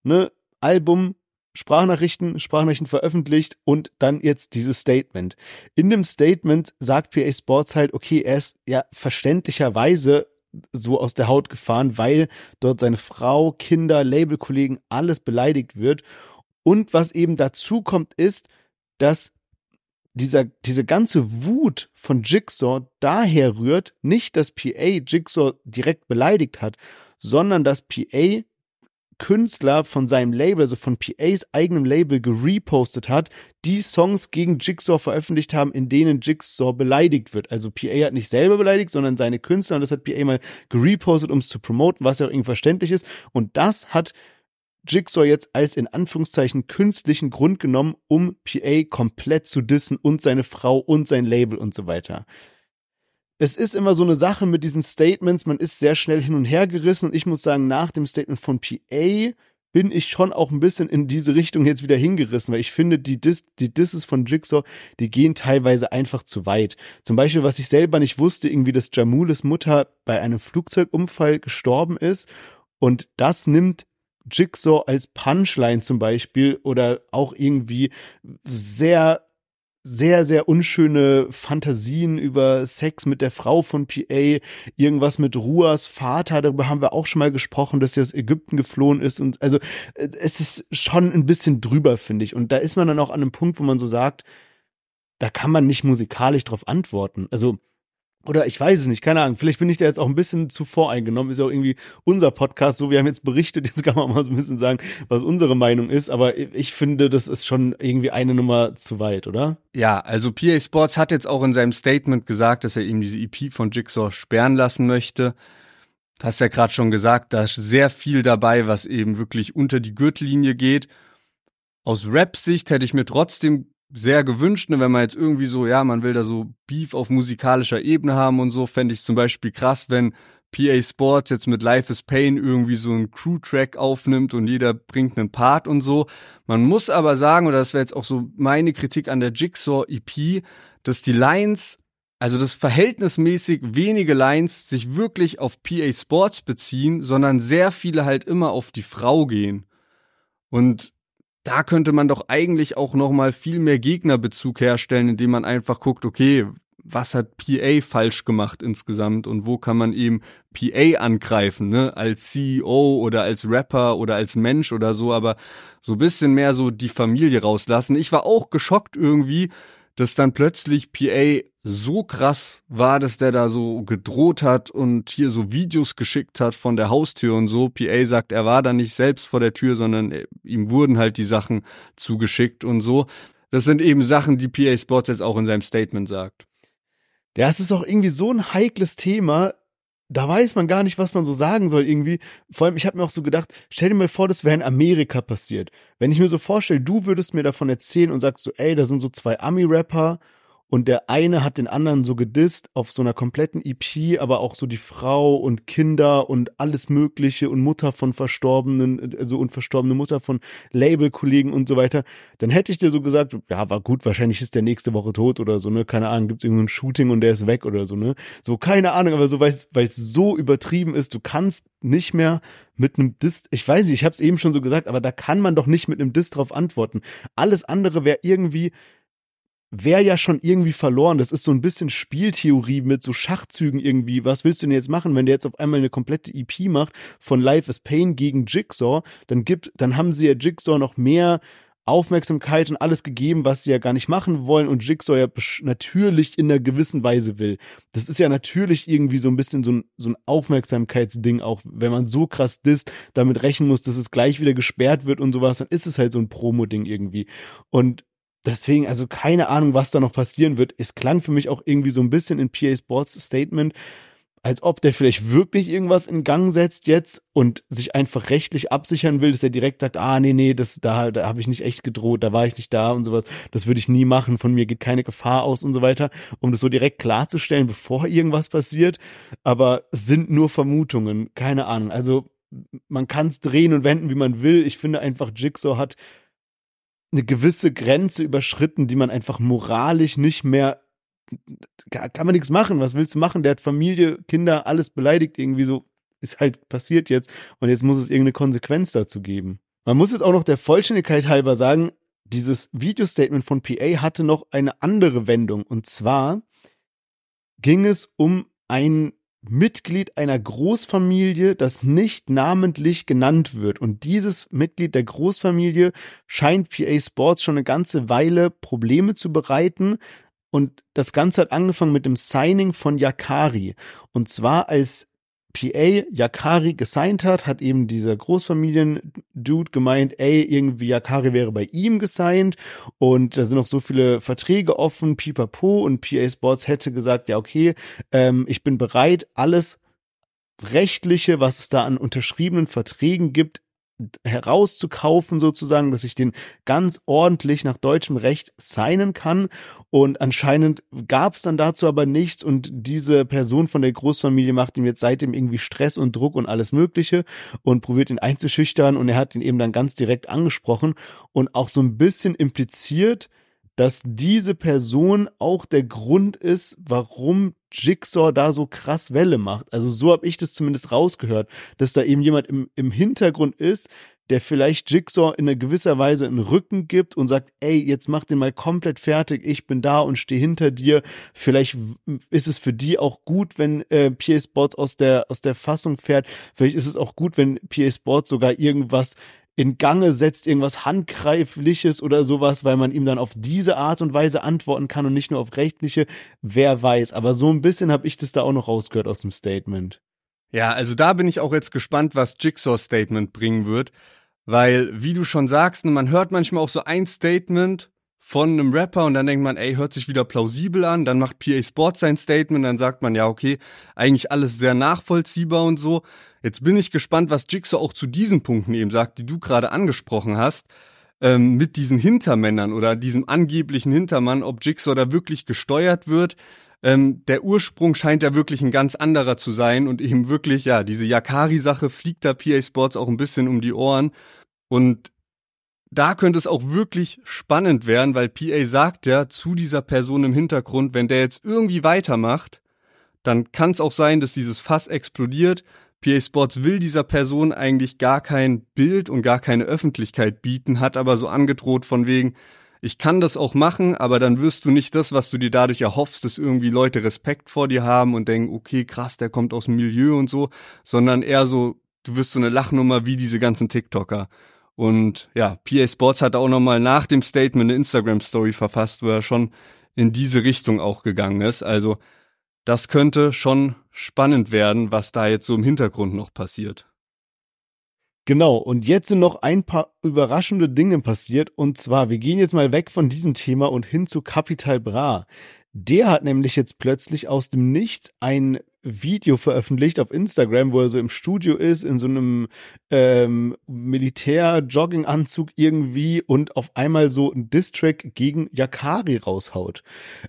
ne? Album Sprachnachrichten, Sprachnachrichten veröffentlicht und dann jetzt dieses Statement. In dem Statement sagt PA Sports halt, okay, er ist ja verständlicherweise so aus der Haut gefahren, weil dort seine Frau, Kinder, Labelkollegen, alles beleidigt wird. Und was eben dazu kommt, ist, dass dieser, diese ganze Wut von Jigsaw daher rührt, nicht, dass PA Jigsaw direkt beleidigt hat, sondern dass PA Künstler von seinem Label, also von PAs eigenem Label, gerepostet hat, die Songs gegen Jigsaw veröffentlicht haben, in denen Jigsaw beleidigt wird. Also PA hat nicht selber beleidigt, sondern seine Künstler und das hat PA mal gerepostet, um es zu promoten, was ja auch irgendwie verständlich ist. Und das hat Jigsaw jetzt als in Anführungszeichen künstlichen Grund genommen, um PA komplett zu dissen und seine Frau und sein Label und so weiter es ist immer so eine Sache mit diesen Statements, man ist sehr schnell hin und her gerissen und ich muss sagen, nach dem Statement von PA bin ich schon auch ein bisschen in diese Richtung jetzt wieder hingerissen, weil ich finde, die, Dis die Disses von Jigsaw, die gehen teilweise einfach zu weit. Zum Beispiel, was ich selber nicht wusste, irgendwie, dass Jamules Mutter bei einem Flugzeugunfall gestorben ist und das nimmt Jigsaw als Punchline zum Beispiel oder auch irgendwie sehr sehr, sehr unschöne Fantasien über Sex mit der Frau von PA, irgendwas mit Ruas Vater, darüber haben wir auch schon mal gesprochen, dass er aus Ägypten geflohen ist und also äh, es ist schon ein bisschen drüber, finde ich. Und da ist man dann auch an einem Punkt, wo man so sagt, da kann man nicht musikalisch drauf antworten. Also oder ich weiß es nicht, keine Ahnung. Vielleicht bin ich da jetzt auch ein bisschen zu voreingenommen. Ist ja auch irgendwie unser Podcast. So, wir haben jetzt berichtet. Jetzt kann man mal so ein bisschen sagen, was unsere Meinung ist. Aber ich finde, das ist schon irgendwie eine Nummer zu weit, oder? Ja, also PA Sports hat jetzt auch in seinem Statement gesagt, dass er eben diese EP von Jigsaw sperren lassen möchte. Hast ja gerade schon gesagt, da ist sehr viel dabei, was eben wirklich unter die Gürtellinie geht. Aus Rap-Sicht hätte ich mir trotzdem sehr gewünscht, ne, wenn man jetzt irgendwie so, ja, man will da so Beef auf musikalischer Ebene haben und so, fände ich zum Beispiel krass, wenn PA Sports jetzt mit Life is Pain irgendwie so einen Crew-Track aufnimmt und jeder bringt einen Part und so. Man muss aber sagen, oder das wäre jetzt auch so meine Kritik an der Jigsaw EP, dass die Lines, also das verhältnismäßig wenige Lines sich wirklich auf PA Sports beziehen, sondern sehr viele halt immer auf die Frau gehen. Und da könnte man doch eigentlich auch noch mal viel mehr Gegnerbezug herstellen, indem man einfach guckt, okay, was hat PA falsch gemacht insgesamt und wo kann man eben PA angreifen, ne, als CEO oder als Rapper oder als Mensch oder so, aber so bisschen mehr so die Familie rauslassen. Ich war auch geschockt irgendwie, dass dann plötzlich PA so krass war, dass der da so gedroht hat und hier so Videos geschickt hat von der Haustür und so. PA sagt, er war da nicht selbst vor der Tür, sondern ihm wurden halt die Sachen zugeschickt und so. Das sind eben Sachen, die PA Sports jetzt auch in seinem Statement sagt. Ja, es ist auch irgendwie so ein heikles Thema. Da weiß man gar nicht, was man so sagen soll irgendwie. Vor allem, ich habe mir auch so gedacht, stell dir mal vor, das wäre in Amerika passiert. Wenn ich mir so vorstelle, du würdest mir davon erzählen und sagst so, ey, da sind so zwei Ami-Rapper und der eine hat den anderen so gedisst auf so einer kompletten EP, aber auch so die Frau und Kinder und alles Mögliche und Mutter von Verstorbenen, also und verstorbene Mutter von Labelkollegen und so weiter, dann hätte ich dir so gesagt, ja, war gut, wahrscheinlich ist der nächste Woche tot oder so, ne? Keine Ahnung, gibt's irgendein Shooting und der ist weg oder so, ne? So, keine Ahnung, aber so, weil es so übertrieben ist, du kannst nicht mehr mit einem Diss, ich weiß nicht, ich habe es eben schon so gesagt, aber da kann man doch nicht mit einem Diss drauf antworten. Alles andere wäre irgendwie wäre ja schon irgendwie verloren. Das ist so ein bisschen Spieltheorie mit so Schachzügen irgendwie. Was willst du denn jetzt machen, wenn der jetzt auf einmal eine komplette EP macht von Life is Pain gegen Jigsaw? Dann gibt, dann haben sie ja Jigsaw noch mehr Aufmerksamkeit und alles gegeben, was sie ja gar nicht machen wollen und Jigsaw ja natürlich in einer gewissen Weise will. Das ist ja natürlich irgendwie so ein bisschen so ein, so ein Aufmerksamkeitsding auch, wenn man so krass disst, damit rechnen muss, dass es gleich wieder gesperrt wird und sowas, dann ist es halt so ein Promo-Ding irgendwie. Und Deswegen, also keine Ahnung, was da noch passieren wird. Es klang für mich auch irgendwie so ein bisschen in PA Sports Statement, als ob der vielleicht wirklich irgendwas in Gang setzt jetzt und sich einfach rechtlich absichern will, dass er direkt sagt, ah, nee, nee, das, da, da habe ich nicht echt gedroht, da war ich nicht da und sowas, das würde ich nie machen, von mir geht keine Gefahr aus und so weiter, um das so direkt klarzustellen, bevor irgendwas passiert. Aber sind nur Vermutungen, keine Ahnung. Also man kann es drehen und wenden, wie man will. Ich finde einfach, Jigsaw hat eine gewisse Grenze überschritten, die man einfach moralisch nicht mehr kann man nichts machen. Was willst du machen? Der hat Familie, Kinder, alles beleidigt irgendwie so. Ist halt passiert jetzt und jetzt muss es irgendeine Konsequenz dazu geben. Man muss jetzt auch noch der Vollständigkeit halber sagen, dieses Video-Statement von PA hatte noch eine andere Wendung und zwar ging es um einen Mitglied einer Großfamilie, das nicht namentlich genannt wird. Und dieses Mitglied der Großfamilie scheint PA Sports schon eine ganze Weile Probleme zu bereiten. Und das Ganze hat angefangen mit dem Signing von Yakari. Und zwar als PA Yakari gesigned hat, hat eben dieser Großfamilien-Dude gemeint, ey, irgendwie Yakari wäre bei ihm gesigned. Und da sind noch so viele Verträge offen, pipapo. Und PA Sports hätte gesagt, ja okay, ähm, ich bin bereit, alles rechtliche, was es da an unterschriebenen Verträgen gibt, herauszukaufen sozusagen, dass ich den ganz ordentlich nach deutschem Recht signen kann. Und anscheinend gab es dann dazu aber nichts und diese Person von der Großfamilie macht ihm jetzt seitdem irgendwie Stress und Druck und alles Mögliche und probiert ihn einzuschüchtern und er hat ihn eben dann ganz direkt angesprochen und auch so ein bisschen impliziert, dass diese Person auch der Grund ist, warum Jigsaw da so krass Welle macht. Also so habe ich das zumindest rausgehört, dass da eben jemand im, im Hintergrund ist, der vielleicht Jigsaw in einer gewisser Weise einen Rücken gibt und sagt, ey, jetzt mach den mal komplett fertig, ich bin da und stehe hinter dir. Vielleicht ist es für die auch gut, wenn äh, PA Sports aus der, aus der Fassung fährt. Vielleicht ist es auch gut, wenn PA Sports sogar irgendwas in Gange setzt, irgendwas Handgreifliches oder sowas, weil man ihm dann auf diese Art und Weise antworten kann und nicht nur auf rechtliche, wer weiß. Aber so ein bisschen habe ich das da auch noch rausgehört aus dem Statement. Ja, also da bin ich auch jetzt gespannt, was Jigsaw Statement bringen wird, weil, wie du schon sagst, man hört manchmal auch so ein Statement von einem Rapper und dann denkt man, ey, hört sich wieder plausibel an, dann macht PA Sports sein Statement, dann sagt man, ja, okay, eigentlich alles sehr nachvollziehbar und so. Jetzt bin ich gespannt, was Jigsaw auch zu diesen Punkten eben sagt, die du gerade angesprochen hast, ähm, mit diesen Hintermännern oder diesem angeblichen Hintermann, ob Jigsaw da wirklich gesteuert wird. Ähm, der Ursprung scheint ja wirklich ein ganz anderer zu sein und eben wirklich, ja, diese Yakari-Sache fliegt da PA Sports auch ein bisschen um die Ohren. Und da könnte es auch wirklich spannend werden, weil PA sagt ja zu dieser Person im Hintergrund, wenn der jetzt irgendwie weitermacht, dann kann es auch sein, dass dieses Fass explodiert, PA Sports will dieser Person eigentlich gar kein Bild und gar keine Öffentlichkeit bieten, hat aber so angedroht von wegen, ich kann das auch machen, aber dann wirst du nicht das, was du dir dadurch erhoffst, dass irgendwie Leute Respekt vor dir haben und denken, okay, krass, der kommt aus dem Milieu und so, sondern eher so, du wirst so eine Lachnummer wie diese ganzen TikToker. Und ja, PA Sports hat auch nochmal nach dem Statement eine Instagram-Story verfasst, wo er schon in diese Richtung auch gegangen ist. Also das könnte schon spannend werden, was da jetzt so im Hintergrund noch passiert. Genau, und jetzt sind noch ein paar überraschende Dinge passiert. Und zwar, wir gehen jetzt mal weg von diesem Thema und hin zu Capital Bra. Der hat nämlich jetzt plötzlich aus dem Nichts ein Video veröffentlicht auf Instagram, wo er so im Studio ist, in so einem ähm, Militär-Jogging-Anzug irgendwie und auf einmal so ein Distrack gegen Yakari raushaut.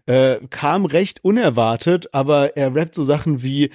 Äh, kam recht unerwartet, aber er rappt so Sachen wie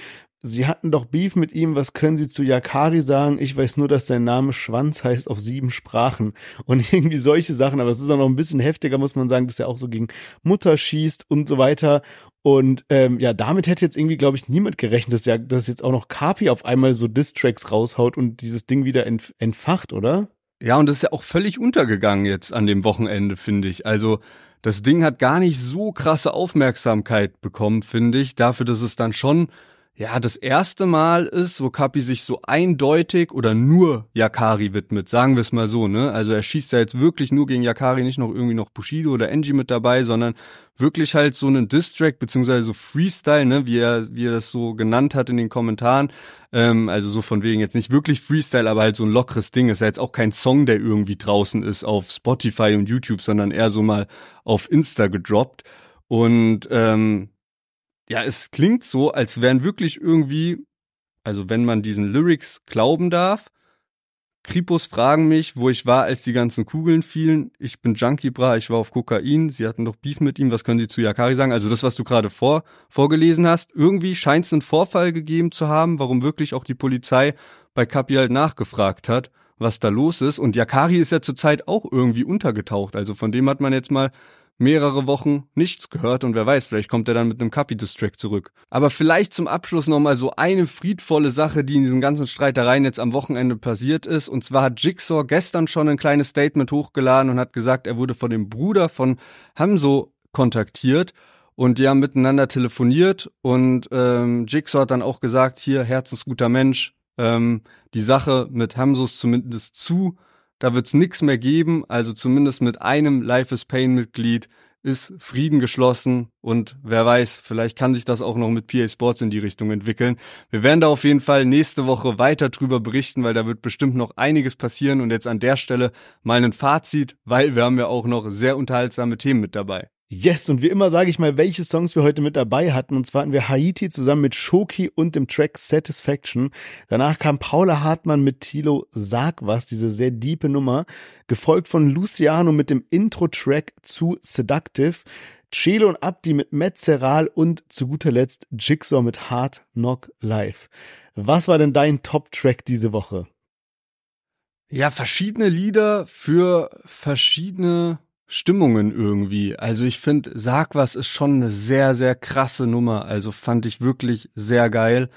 Sie hatten doch Beef mit ihm, was können Sie zu Yakari sagen? Ich weiß nur, dass sein Name Schwanz heißt auf sieben Sprachen. Und irgendwie solche Sachen, aber es ist auch noch ein bisschen heftiger, muss man sagen, dass er auch so gegen Mutter schießt und so weiter. Und ähm, ja, damit hätte jetzt irgendwie, glaube ich, niemand gerechnet, dass ja, dass jetzt auch noch Kapi auf einmal so Distracks raushaut und dieses Ding wieder entf entfacht, oder? Ja, und das ist ja auch völlig untergegangen jetzt an dem Wochenende, finde ich. Also das Ding hat gar nicht so krasse Aufmerksamkeit bekommen, finde ich, dafür, dass es dann schon ja, das erste Mal ist, wo Kapi sich so eindeutig oder nur Yakari widmet, sagen wir es mal so, ne? Also er schießt ja jetzt wirklich nur gegen Yakari, nicht noch irgendwie noch Bushido oder Enji mit dabei, sondern wirklich halt so einen Distrack beziehungsweise so Freestyle, ne, wie er, wie er das so genannt hat in den Kommentaren. Ähm, also so von wegen jetzt nicht wirklich Freestyle, aber halt so ein lockeres Ding. Ist ja jetzt auch kein Song, der irgendwie draußen ist auf Spotify und YouTube, sondern eher so mal auf Insta gedroppt. Und ähm, ja, es klingt so, als wären wirklich irgendwie, also wenn man diesen Lyrics glauben darf, Kripos fragen mich, wo ich war, als die ganzen Kugeln fielen. Ich bin Junkie Bra, ich war auf Kokain. Sie hatten doch Beef mit ihm. Was können Sie zu Yakari sagen? Also das, was du gerade vor, vorgelesen hast. Irgendwie scheint es einen Vorfall gegeben zu haben, warum wirklich auch die Polizei bei Kapi halt nachgefragt hat, was da los ist. Und Yakari ist ja zurzeit auch irgendwie untergetaucht. Also von dem hat man jetzt mal mehrere Wochen nichts gehört und wer weiß, vielleicht kommt er dann mit einem Kapi-Distrack zurück. Aber vielleicht zum Abschluss nochmal so eine friedvolle Sache, die in diesen ganzen Streitereien jetzt am Wochenende passiert ist. Und zwar hat Jigsaw gestern schon ein kleines Statement hochgeladen und hat gesagt, er wurde von dem Bruder von Hamzo kontaktiert und die haben miteinander telefoniert und ähm, Jigsaw hat dann auch gesagt, hier, herzensguter Mensch, ähm, die Sache mit Hamsos zumindest zu da wird's nix mehr geben. Also zumindest mit einem Life is Pain Mitglied ist Frieden geschlossen und wer weiß, vielleicht kann sich das auch noch mit PA Sports in die Richtung entwickeln. Wir werden da auf jeden Fall nächste Woche weiter drüber berichten, weil da wird bestimmt noch einiges passieren und jetzt an der Stelle mal ein Fazit, weil wir haben ja auch noch sehr unterhaltsame Themen mit dabei. Yes, und wie immer sage ich mal, welche Songs wir heute mit dabei hatten. Und zwar hatten wir Haiti zusammen mit Shoki und dem Track Satisfaction. Danach kam Paula Hartmann mit Tilo Sag was, diese sehr diepe Nummer. Gefolgt von Luciano mit dem Intro-Track zu Seductive. Chelo und Abdi mit Metzeral und zu guter Letzt Jigsaw mit Hard Knock Live. Was war denn dein Top-Track diese Woche? Ja, verschiedene Lieder für verschiedene Stimmungen irgendwie. Also ich finde, Sag was ist schon eine sehr, sehr krasse Nummer. Also fand ich wirklich sehr geil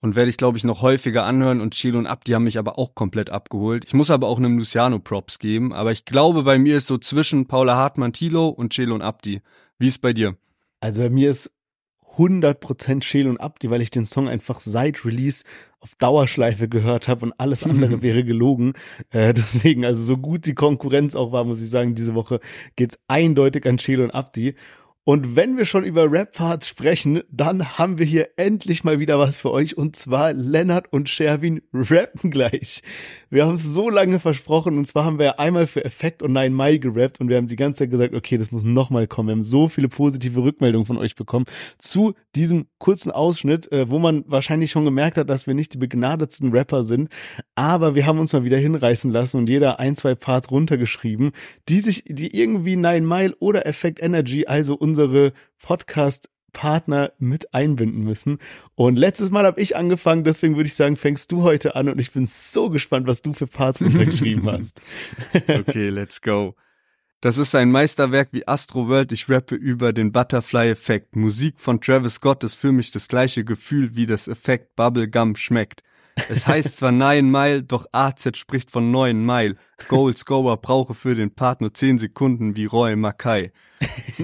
und werde ich, glaube ich, noch häufiger anhören. Und Chilo und Abdi haben mich aber auch komplett abgeholt. Ich muss aber auch einem Luciano Props geben. Aber ich glaube, bei mir ist so zwischen Paula Hartmann, Tilo und Chilo und Abdi. Wie ist bei dir? Also bei mir ist 100% Schäl und Abdi, weil ich den Song einfach seit Release auf Dauerschleife gehört habe und alles andere wäre gelogen. Äh, deswegen, also so gut die Konkurrenz auch war, muss ich sagen, diese Woche geht's eindeutig an Schäl und Abdi. Und wenn wir schon über Rap-Parts sprechen, dann haben wir hier endlich mal wieder was für euch. Und zwar Lennart und Sherwin rappen gleich. Wir haben es so lange versprochen. Und zwar haben wir einmal für Effekt und Nine Mile gerappt. Und wir haben die ganze Zeit gesagt, okay, das muss nochmal kommen. Wir haben so viele positive Rückmeldungen von euch bekommen zu diesem kurzen Ausschnitt, äh, wo man wahrscheinlich schon gemerkt hat, dass wir nicht die begnadetsten Rapper sind. Aber wir haben uns mal wieder hinreißen lassen und jeder ein, zwei Parts runtergeschrieben, die sich, die irgendwie Nine Mile oder Effect Energy, also unsere Podcast Partner mit einbinden müssen. Und letztes Mal habe ich angefangen, deswegen würde ich sagen, fängst du heute an und ich bin so gespannt, was du für Parts runtergeschrieben hast. okay, let's go. Das ist ein Meisterwerk wie Astro World. Ich rappe über den Butterfly-Effekt. Musik von Travis Scott ist für mich das gleiche Gefühl, wie das Effekt Bubblegum schmeckt. Es heißt zwar Nine Mile, doch AZ spricht von neun Mile. Gold Scorer brauche für den Part nur zehn Sekunden wie Roy Mackay.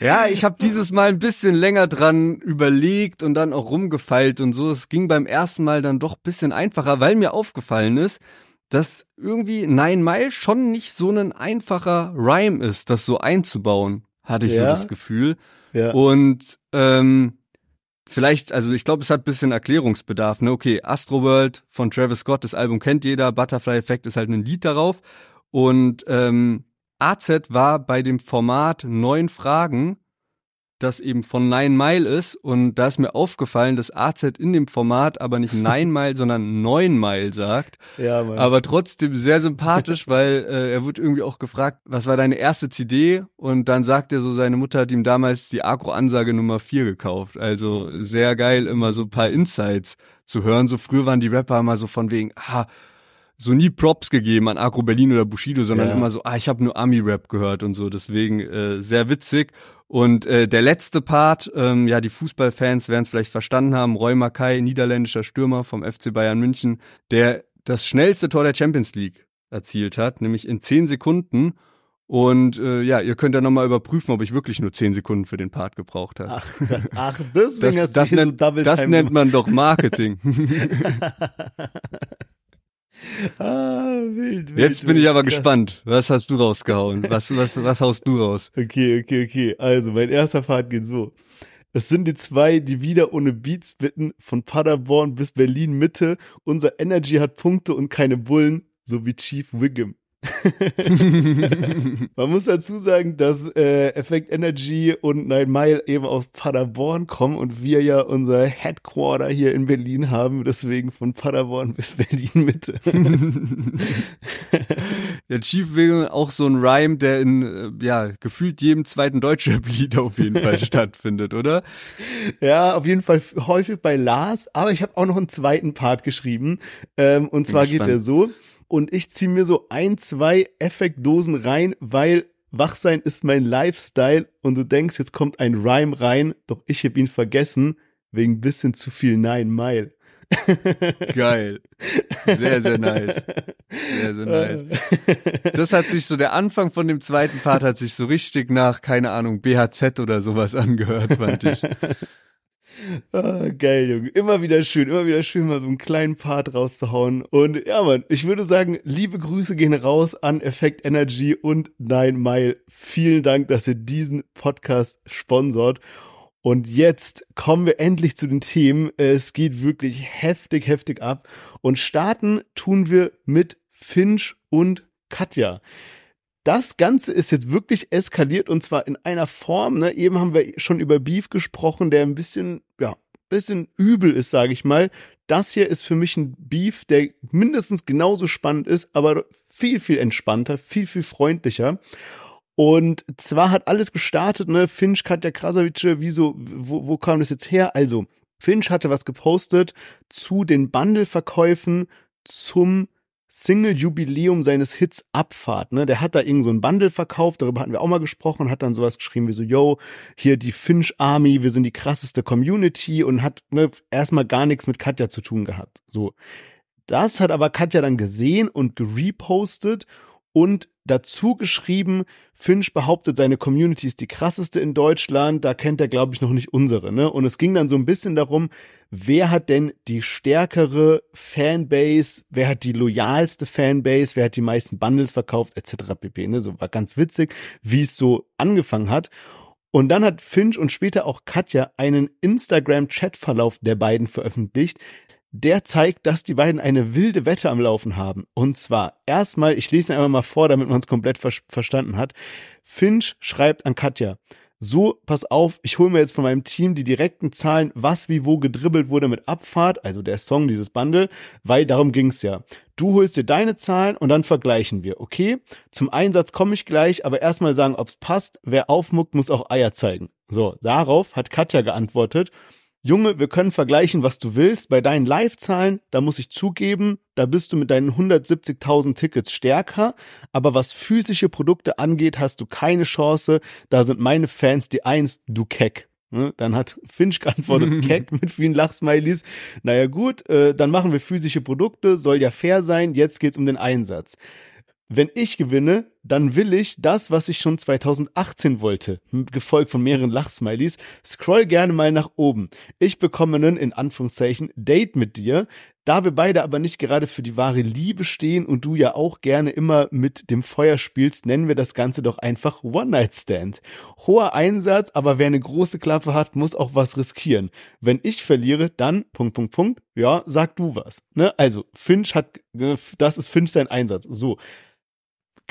ja, ich habe dieses Mal ein bisschen länger dran überlegt und dann auch rumgefeilt und so. Es ging beim ersten Mal dann doch bisschen einfacher, weil mir aufgefallen ist, dass irgendwie Nine Mile schon nicht so ein einfacher Rhyme ist, das so einzubauen, hatte ich ja. so das Gefühl. Ja. Und ähm, vielleicht, also ich glaube, es hat bisschen Erklärungsbedarf. Ne? Okay, Astroworld von Travis Scott, das Album kennt jeder, Butterfly Effect ist halt ein Lied darauf. Und ähm, AZ war bei dem Format neun Fragen das eben von Nine Mile ist. Und da ist mir aufgefallen, dass AZ in dem Format aber nicht Nine Mile, sondern Neun Mile sagt. Ja, Mann. Aber trotzdem sehr sympathisch, weil äh, er wurde irgendwie auch gefragt, was war deine erste CD? Und dann sagt er so, seine Mutter hat ihm damals die Agro-Ansage Nummer 4 gekauft. Also sehr geil, immer so ein paar Insights zu hören. So früher waren die Rapper immer so von wegen, ah, so nie Props gegeben an Agro Berlin oder Bushido, sondern ja. immer so, ah, ich habe nur Ami-Rap gehört und so. Deswegen äh, sehr witzig. Und äh, der letzte Part, ähm, ja, die Fußballfans werden es vielleicht verstanden haben, Roy Mackay, niederländischer Stürmer vom FC Bayern München, der das schnellste Tor der Champions League erzielt hat, nämlich in zehn Sekunden. Und äh, ja, ihr könnt ja nochmal überprüfen, ob ich wirklich nur zehn Sekunden für den Part gebraucht habe. Ach, ach deswegen das, hast das, du nennt, so Double das nennt man doch Marketing. ah, wild, wild, Jetzt bin wild, ich aber krass. gespannt. Was hast du rausgehauen? Was, was, was haust du raus? Okay, okay, okay. Also, mein erster Pfad geht so. Es sind die zwei, die wieder ohne Beats bitten, von Paderborn bis Berlin Mitte. Unser Energy hat Punkte und keine Bullen, so wie Chief Wiggum. Man muss dazu sagen, dass äh, Effect Energy und Nine Mile eben aus Paderborn kommen und wir ja unser Headquarter hier in Berlin haben, deswegen von Paderborn bis Berlin Mitte. Der Chief Will auch so ein Rhyme, der in äh, ja gefühlt jedem zweiten Deutschrap-Lied auf jeden Fall stattfindet, oder? Ja, auf jeden Fall häufig bei Lars, aber ich habe auch noch einen zweiten Part geschrieben ähm, und zwar geht der so und ich ziehe mir so ein, zwei Effektdosen rein, weil Wachsein ist mein Lifestyle und du denkst, jetzt kommt ein Rhyme rein, doch ich hab ihn vergessen, wegen bisschen zu viel Nine Mile. Geil. Sehr, sehr nice. Sehr, sehr nice. Das hat sich so, der Anfang von dem zweiten Part hat sich so richtig nach, keine Ahnung, BHZ oder sowas angehört, fand ich. Ah, geil, Junge. Immer wieder schön, immer wieder schön, mal so einen kleinen Part rauszuhauen. Und ja, Mann, ich würde sagen, liebe Grüße gehen raus an Effect Energy und Nine Mile. Vielen Dank, dass ihr diesen Podcast sponsort. Und jetzt kommen wir endlich zu den Themen. Es geht wirklich heftig, heftig ab. Und starten tun wir mit Finch und Katja das Ganze ist jetzt wirklich eskaliert und zwar in einer Form, ne, eben haben wir schon über Beef gesprochen, der ein bisschen, ja, bisschen übel ist, sage ich mal. Das hier ist für mich ein Beef, der mindestens genauso spannend ist, aber viel, viel entspannter, viel, viel freundlicher. Und zwar hat alles gestartet, ne, Finch, Katja Krasavice, wieso, wo, wo kam das jetzt her? Also, Finch hatte was gepostet zu den Bundle-Verkäufen zum Single-Jubiläum seines Hits Abfahrt, ne? Der hat da irgend so ein Bundle verkauft, darüber hatten wir auch mal gesprochen, hat dann sowas geschrieben wie so, yo, hier die Finch Army, wir sind die krasseste Community und hat ne, erstmal gar nichts mit Katja zu tun gehabt. So. Das hat aber Katja dann gesehen und gerepostet und dazu geschrieben, Finch behauptet, seine Community ist die krasseste in Deutschland, da kennt er, glaube ich, noch nicht unsere, ne? Und es ging dann so ein bisschen darum, wer hat denn die stärkere Fanbase, wer hat die loyalste Fanbase, wer hat die meisten Bundles verkauft, etc. pp. Ne? So war ganz witzig, wie es so angefangen hat. Und dann hat Finch und später auch Katja einen Instagram-Chat-Verlauf der beiden veröffentlicht, der zeigt, dass die beiden eine wilde Wette am Laufen haben. Und zwar erstmal, ich lese ihn einfach mal vor, damit man es komplett ver verstanden hat. Finch schreibt an Katja, so, pass auf, ich hole mir jetzt von meinem Team die direkten Zahlen, was wie wo gedribbelt wurde mit Abfahrt, also der Song, dieses Bundle, weil darum ging's ja. Du holst dir deine Zahlen und dann vergleichen wir, okay? Zum Einsatz komme ich gleich, aber erstmal sagen, ob's passt. Wer aufmuckt, muss auch Eier zeigen. So, darauf hat Katja geantwortet, Junge, wir können vergleichen, was du willst. Bei deinen Live-Zahlen, da muss ich zugeben, da bist du mit deinen 170.000 Tickets stärker. Aber was physische Produkte angeht, hast du keine Chance. Da sind meine Fans die Eins, du Keck. Ne? Dann hat Finch geantwortet, Keck mit vielen Lachsmilies. Naja gut, äh, dann machen wir physische Produkte, soll ja fair sein. Jetzt geht's um den Einsatz wenn ich gewinne, dann will ich das, was ich schon 2018 wollte, gefolgt von mehreren Lachsmilies. Scroll gerne mal nach oben. Ich bekomme einen, in Anführungszeichen, Date mit dir. Da wir beide aber nicht gerade für die wahre Liebe stehen und du ja auch gerne immer mit dem Feuer spielst, nennen wir das Ganze doch einfach One-Night-Stand. Hoher Einsatz, aber wer eine große Klappe hat, muss auch was riskieren. Wenn ich verliere, dann, Punkt, Punkt, Punkt, ja, sag du was. Ne? Also, Finch hat, das ist Finch sein Einsatz. So.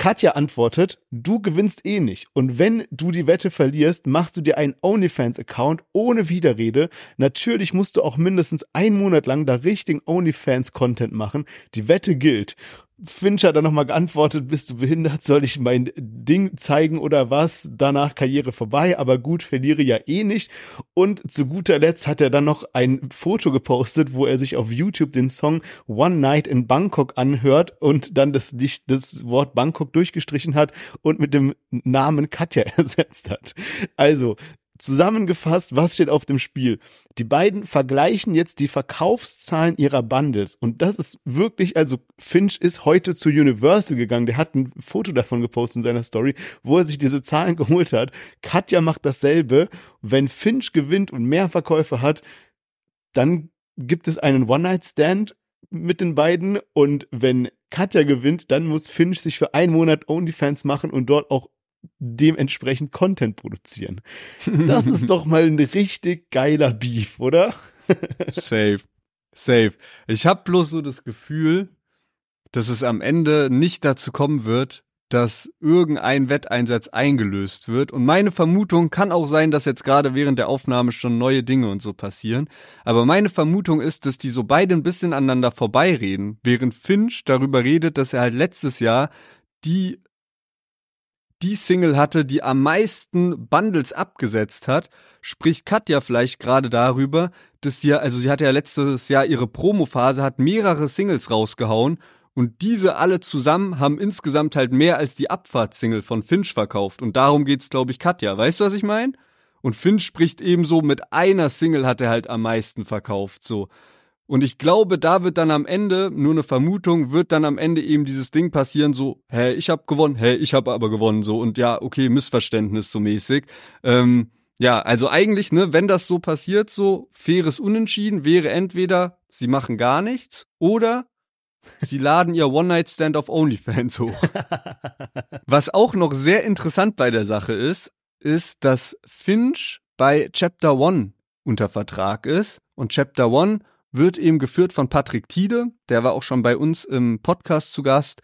Katja antwortet, du gewinnst eh nicht. Und wenn du die Wette verlierst, machst du dir einen OnlyFans-Account ohne Widerrede. Natürlich musst du auch mindestens einen Monat lang da richtigen OnlyFans-Content machen. Die Wette gilt. Finch hat dann nochmal geantwortet, bist du behindert, soll ich mein Ding zeigen oder was? Danach Karriere vorbei, aber gut, verliere ja eh nicht. Und zu guter Letzt hat er dann noch ein Foto gepostet, wo er sich auf YouTube den Song One Night in Bangkok anhört und dann das, das Wort Bangkok durchgestrichen hat und mit dem Namen Katja ersetzt hat. Also, Zusammengefasst, was steht auf dem Spiel? Die beiden vergleichen jetzt die Verkaufszahlen ihrer Bundles. Und das ist wirklich, also Finch ist heute zu Universal gegangen. Der hat ein Foto davon gepostet in seiner Story, wo er sich diese Zahlen geholt hat. Katja macht dasselbe. Wenn Finch gewinnt und mehr Verkäufe hat, dann gibt es einen One-Night-Stand mit den beiden. Und wenn Katja gewinnt, dann muss Finch sich für einen Monat OnlyFans machen und dort auch dementsprechend Content produzieren. Das ist doch mal ein richtig geiler Beef, oder? Safe. Safe. Ich habe bloß so das Gefühl, dass es am Ende nicht dazu kommen wird, dass irgendein Wetteinsatz eingelöst wird. Und meine Vermutung kann auch sein, dass jetzt gerade während der Aufnahme schon neue Dinge und so passieren. Aber meine Vermutung ist, dass die so beide ein bisschen aneinander vorbeireden, während Finch darüber redet, dass er halt letztes Jahr die die Single hatte, die am meisten Bundles abgesetzt hat, spricht Katja vielleicht gerade darüber, dass sie, also sie hatte ja letztes Jahr ihre Promophase, hat mehrere Singles rausgehauen und diese alle zusammen haben insgesamt halt mehr als die Abfahrtsingle von Finch verkauft. Und darum geht's, glaube ich, Katja. Weißt du, was ich meine? Und Finch spricht ebenso, mit einer Single hat er halt am meisten verkauft, so. Und ich glaube, da wird dann am Ende, nur eine Vermutung, wird dann am Ende eben dieses Ding passieren, so, hä, ich hab gewonnen, hä, ich hab aber gewonnen, so. Und ja, okay, Missverständnis so mäßig. Ähm, Ja, also eigentlich, ne, wenn das so passiert, so faires Unentschieden wäre entweder sie machen gar nichts oder sie laden ihr One-Night-Stand auf OnlyFans hoch. Was auch noch sehr interessant bei der Sache ist, ist, dass Finch bei Chapter One unter Vertrag ist und Chapter One wird eben geführt von Patrick Tiede, der war auch schon bei uns im Podcast zu Gast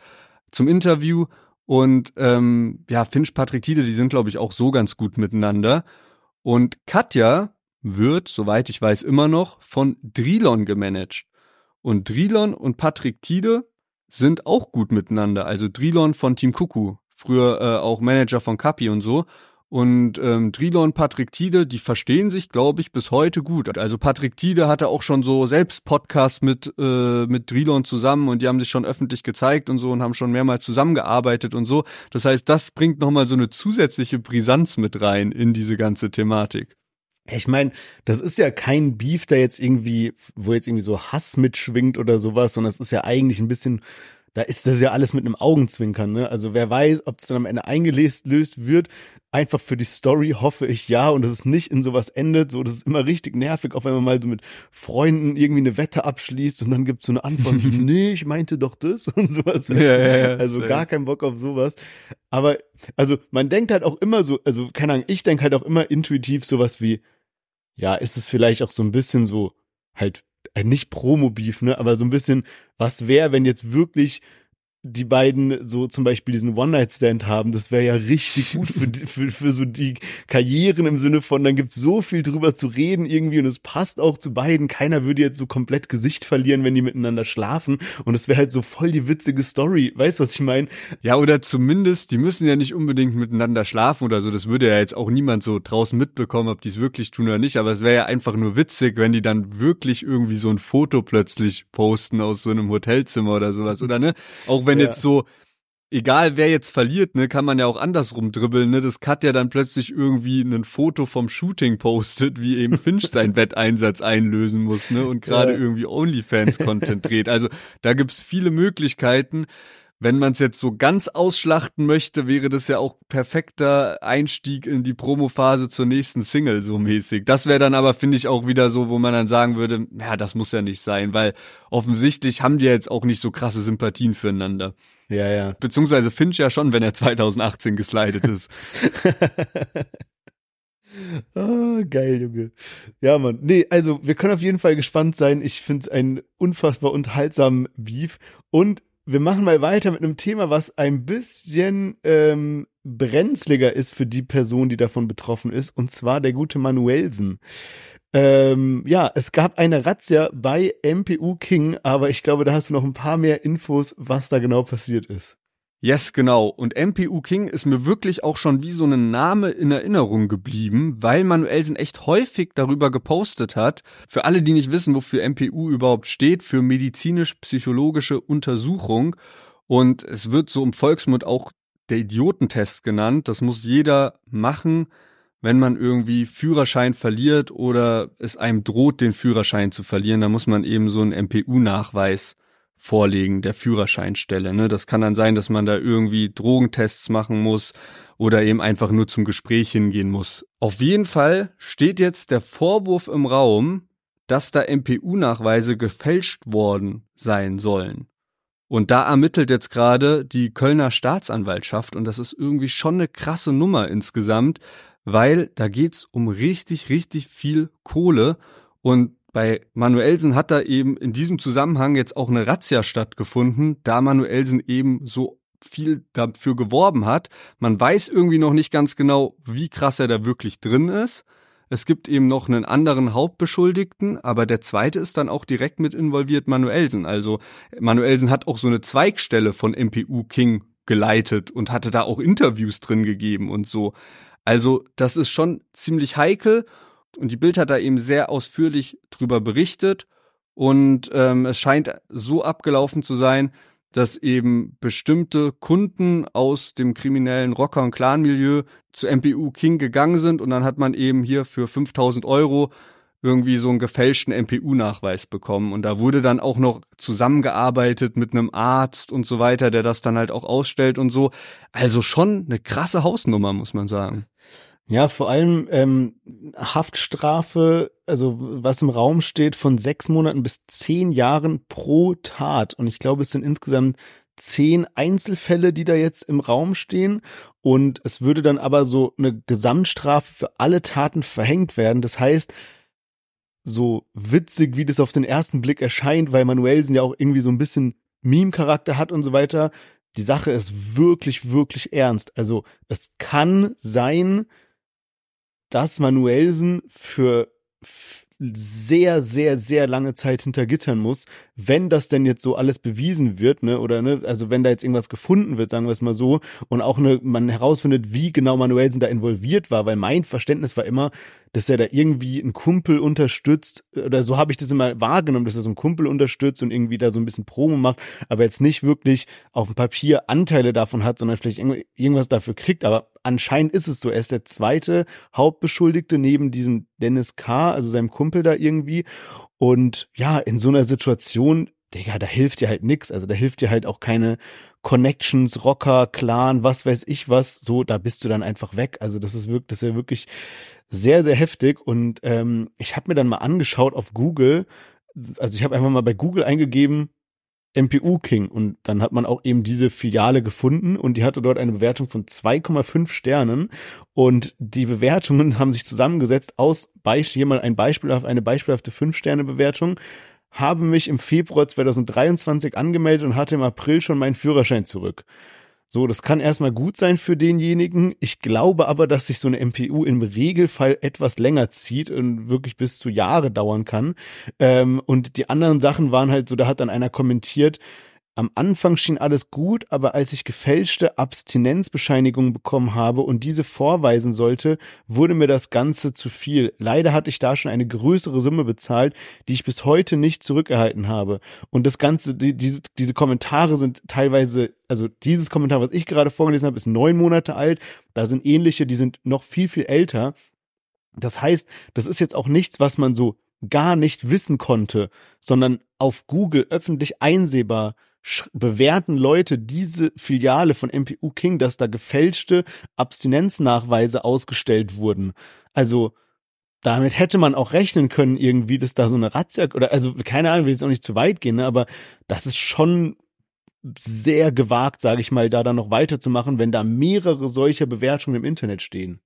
zum Interview und ähm, ja, Finch, Patrick Tiede, die sind glaube ich auch so ganz gut miteinander und Katja wird, soweit ich weiß, immer noch von Drilon gemanagt. Und Drilon und Patrick Tiede sind auch gut miteinander. Also Drilon von Team Kuku, früher äh, auch Manager von Kapi und so. Und ähm, Drilon und Patrick Tiede, die verstehen sich, glaube ich, bis heute gut. Also Patrick Tiede hatte auch schon so selbst Podcasts mit, äh, mit Drilon zusammen und die haben sich schon öffentlich gezeigt und so und haben schon mehrmals zusammengearbeitet und so. Das heißt, das bringt nochmal so eine zusätzliche Brisanz mit rein in diese ganze Thematik. Ich meine, das ist ja kein Beef, der jetzt irgendwie, wo jetzt irgendwie so Hass mitschwingt oder sowas, sondern es ist ja eigentlich ein bisschen da ist das ja alles mit einem Augenzwinkern, ne? Also wer weiß, ob es dann am Ende eingelöst wird. Einfach für die Story hoffe ich ja und dass es nicht in sowas endet. So, das ist immer richtig nervig, auch wenn man mal so mit Freunden irgendwie eine Wette abschließt und dann gibt es so eine Antwort, nee, ich meinte doch das und sowas. Ja, ja, ja, also gar keinen Bock auf sowas. Aber, also man denkt halt auch immer so, also keine Ahnung, ich denke halt auch immer intuitiv sowas wie, ja, ist es vielleicht auch so ein bisschen so halt äh, nicht Promo-Beef, ne, aber so ein bisschen, was wäre, wenn jetzt wirklich die beiden so zum Beispiel diesen One-Night-Stand haben, das wäre ja richtig gut für, für, für so die Karrieren im Sinne von, dann gibt's so viel drüber zu reden irgendwie und es passt auch zu beiden. Keiner würde jetzt so komplett Gesicht verlieren, wenn die miteinander schlafen und es wäre halt so voll die witzige Story. Weißt du, was ich meine? Ja, oder zumindest, die müssen ja nicht unbedingt miteinander schlafen oder so. Das würde ja jetzt auch niemand so draußen mitbekommen, ob die es wirklich tun oder nicht. Aber es wäre ja einfach nur witzig, wenn die dann wirklich irgendwie so ein Foto plötzlich posten aus so einem Hotelzimmer oder sowas. Oder ne? Auch wenn ja. jetzt so, egal wer jetzt verliert, ne, kann man ja auch andersrum dribbeln, ne, das Kat ja dann plötzlich irgendwie ein Foto vom Shooting postet, wie eben Finch seinen Wetteinsatz einlösen muss, ne, und gerade ja. irgendwie OnlyFans-Content dreht. Also da gibt's viele Möglichkeiten. Wenn man es jetzt so ganz ausschlachten möchte, wäre das ja auch perfekter Einstieg in die Promophase zur nächsten Single so mäßig. Das wäre dann aber, finde ich, auch wieder so, wo man dann sagen würde, ja, das muss ja nicht sein, weil offensichtlich haben die jetzt auch nicht so krasse Sympathien füreinander. Ja, ja. Beziehungsweise Finch ja schon, wenn er 2018 geslidet ist. Oh, geil, Junge. Ja, Mann. Nee, also wir können auf jeden Fall gespannt sein. Ich finde es einen unfassbar unterhaltsamen Beef. Und wir machen mal weiter mit einem Thema, was ein bisschen ähm, brenzliger ist für die Person, die davon betroffen ist, und zwar der gute Manuelsen. Ähm, ja, es gab eine Razzia bei MPU King, aber ich glaube, da hast du noch ein paar mehr Infos, was da genau passiert ist. Yes, genau. Und MPU King ist mir wirklich auch schon wie so ein Name in Erinnerung geblieben, weil Manuelsen echt häufig darüber gepostet hat. Für alle, die nicht wissen, wofür MPU überhaupt steht, für medizinisch-psychologische Untersuchung. Und es wird so im Volksmund auch der Idiotentest genannt. Das muss jeder machen, wenn man irgendwie Führerschein verliert oder es einem droht, den Führerschein zu verlieren. Da muss man eben so einen MPU-Nachweis Vorlegen der Führerscheinstelle. Ne? Das kann dann sein, dass man da irgendwie Drogentests machen muss oder eben einfach nur zum Gespräch hingehen muss. Auf jeden Fall steht jetzt der Vorwurf im Raum, dass da MPU-Nachweise gefälscht worden sein sollen. Und da ermittelt jetzt gerade die Kölner Staatsanwaltschaft und das ist irgendwie schon eine krasse Nummer insgesamt, weil da geht's um richtig, richtig viel Kohle und bei Manuelsen hat da eben in diesem Zusammenhang jetzt auch eine Razzia stattgefunden, da Manuelsen eben so viel dafür geworben hat. Man weiß irgendwie noch nicht ganz genau, wie krass er da wirklich drin ist. Es gibt eben noch einen anderen Hauptbeschuldigten, aber der zweite ist dann auch direkt mit involviert, Manuelsen. Also Manuelsen hat auch so eine Zweigstelle von MPU King geleitet und hatte da auch Interviews drin gegeben und so. Also das ist schon ziemlich heikel und die Bild hat da eben sehr ausführlich drüber berichtet. Und ähm, es scheint so abgelaufen zu sein, dass eben bestimmte Kunden aus dem kriminellen Rocker- und Clan-Milieu zu MPU King gegangen sind und dann hat man eben hier für 5000 Euro irgendwie so einen gefälschten MPU-Nachweis bekommen. Und da wurde dann auch noch zusammengearbeitet mit einem Arzt und so weiter, der das dann halt auch ausstellt und so. Also schon eine krasse Hausnummer, muss man sagen. Ja, vor allem ähm, Haftstrafe, also was im Raum steht, von sechs Monaten bis zehn Jahren pro Tat. Und ich glaube, es sind insgesamt zehn Einzelfälle, die da jetzt im Raum stehen. Und es würde dann aber so eine Gesamtstrafe für alle Taten verhängt werden. Das heißt, so witzig, wie das auf den ersten Blick erscheint, weil Manuelsen ja auch irgendwie so ein bisschen Meme-Charakter hat und so weiter. Die Sache ist wirklich, wirklich ernst. Also es kann sein, dass Manuelsen für sehr, sehr, sehr lange Zeit hinter Gittern muss, wenn das denn jetzt so alles bewiesen wird, ne, oder ne, also wenn da jetzt irgendwas gefunden wird, sagen wir es mal so, und auch ne, man herausfindet, wie genau Manuelsen da involviert war, weil mein Verständnis war immer, dass er da irgendwie einen Kumpel unterstützt, oder so habe ich das immer wahrgenommen, dass er so einen Kumpel unterstützt und irgendwie da so ein bisschen Promo macht, aber jetzt nicht wirklich auf dem Papier Anteile davon hat, sondern vielleicht irgendwas dafür kriegt, aber anscheinend ist es so, er ist der zweite Hauptbeschuldigte neben diesem Dennis K., also seinem Kumpel da irgendwie und ja, in so einer Situation, Digga, da hilft dir halt nix. Also da hilft dir halt auch keine Connections, Rocker, Clan, was weiß ich was. So, da bist du dann einfach weg. Also das ist wirklich, das ja wirklich sehr, sehr heftig. Und ähm, ich habe mir dann mal angeschaut auf Google, also ich habe einfach mal bei Google eingegeben, MPU King. Und dann hat man auch eben diese Filiale gefunden und die hatte dort eine Bewertung von 2,5 Sternen. Und die Bewertungen haben sich zusammengesetzt aus mal ein Beispiel auf eine beispielhafte 5 Sterne Bewertung habe mich im Februar 2023 angemeldet und hatte im April schon meinen Führerschein zurück. So, das kann erstmal gut sein für denjenigen. Ich glaube aber, dass sich so eine MPU im Regelfall etwas länger zieht und wirklich bis zu Jahre dauern kann. Ähm, und die anderen Sachen waren halt so, da hat dann einer kommentiert, am Anfang schien alles gut, aber als ich gefälschte Abstinenzbescheinigungen bekommen habe und diese vorweisen sollte, wurde mir das Ganze zu viel. Leider hatte ich da schon eine größere Summe bezahlt, die ich bis heute nicht zurückerhalten habe. Und das Ganze, die, diese, diese Kommentare sind teilweise, also dieses Kommentar, was ich gerade vorgelesen habe, ist neun Monate alt. Da sind ähnliche, die sind noch viel, viel älter. Das heißt, das ist jetzt auch nichts, was man so gar nicht wissen konnte, sondern auf Google öffentlich einsehbar bewerten Leute diese Filiale von MPU King, dass da gefälschte Abstinenznachweise ausgestellt wurden. Also damit hätte man auch rechnen können, irgendwie, dass da so eine Razzia oder also keine Ahnung, will jetzt auch nicht zu weit gehen, ne, aber das ist schon sehr gewagt, sage ich mal, da dann noch weiterzumachen, wenn da mehrere solcher Bewertungen im Internet stehen.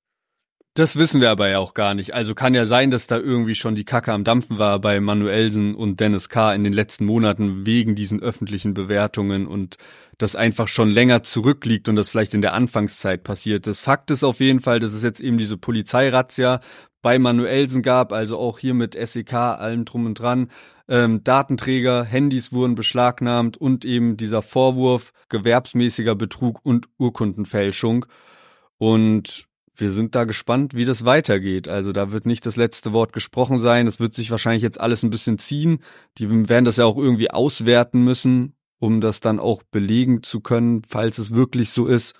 Das wissen wir aber ja auch gar nicht. Also kann ja sein, dass da irgendwie schon die Kacke am Dampfen war bei Manuelsen und Dennis K. in den letzten Monaten wegen diesen öffentlichen Bewertungen und das einfach schon länger zurückliegt und das vielleicht in der Anfangszeit passiert ist. Fakt ist auf jeden Fall, dass es jetzt eben diese Polizeirazzia bei Manuelsen gab, also auch hier mit SEK, allem drum und dran. Ähm, Datenträger, Handys wurden beschlagnahmt und eben dieser Vorwurf gewerbsmäßiger Betrug und Urkundenfälschung. Und wir sind da gespannt, wie das weitergeht. Also da wird nicht das letzte Wort gesprochen sein. Es wird sich wahrscheinlich jetzt alles ein bisschen ziehen. Die werden das ja auch irgendwie auswerten müssen, um das dann auch belegen zu können, falls es wirklich so ist.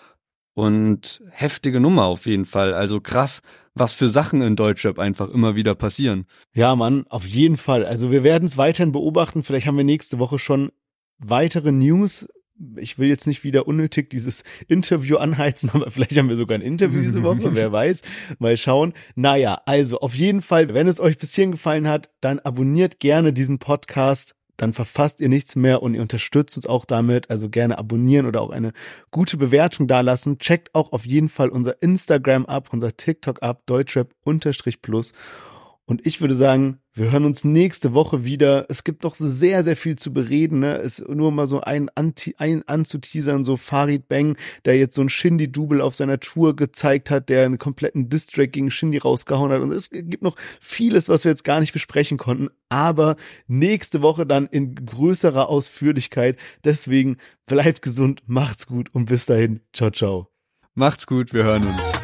Und heftige Nummer auf jeden Fall. Also krass, was für Sachen in Deutschrap einfach immer wieder passieren. Ja, Mann, auf jeden Fall. Also wir werden es weiterhin beobachten. Vielleicht haben wir nächste Woche schon weitere News ich will jetzt nicht wieder unnötig dieses Interview anheizen, aber vielleicht haben wir sogar ein Interview diese Woche, wer weiß. Mal schauen. Naja, also auf jeden Fall, wenn es euch bis hierhin gefallen hat, dann abonniert gerne diesen Podcast. Dann verfasst ihr nichts mehr und ihr unterstützt uns auch damit. Also gerne abonnieren oder auch eine gute Bewertung dalassen. Checkt auch auf jeden Fall unser Instagram ab, unser TikTok ab, Deutschrap-Plus. Und ich würde sagen, wir hören uns nächste Woche wieder. Es gibt noch sehr, sehr viel zu bereden. Ne? Es nur mal so ein, Anti, ein anzuteasern, so Farid Bang, der jetzt so ein Shindy-Double auf seiner Tour gezeigt hat, der einen kompletten Distrack gegen Shindy rausgehauen hat. Und es gibt noch vieles, was wir jetzt gar nicht besprechen konnten. Aber nächste Woche dann in größerer Ausführlichkeit. Deswegen bleibt gesund, macht's gut und bis dahin. Ciao, ciao. Macht's gut, wir hören uns.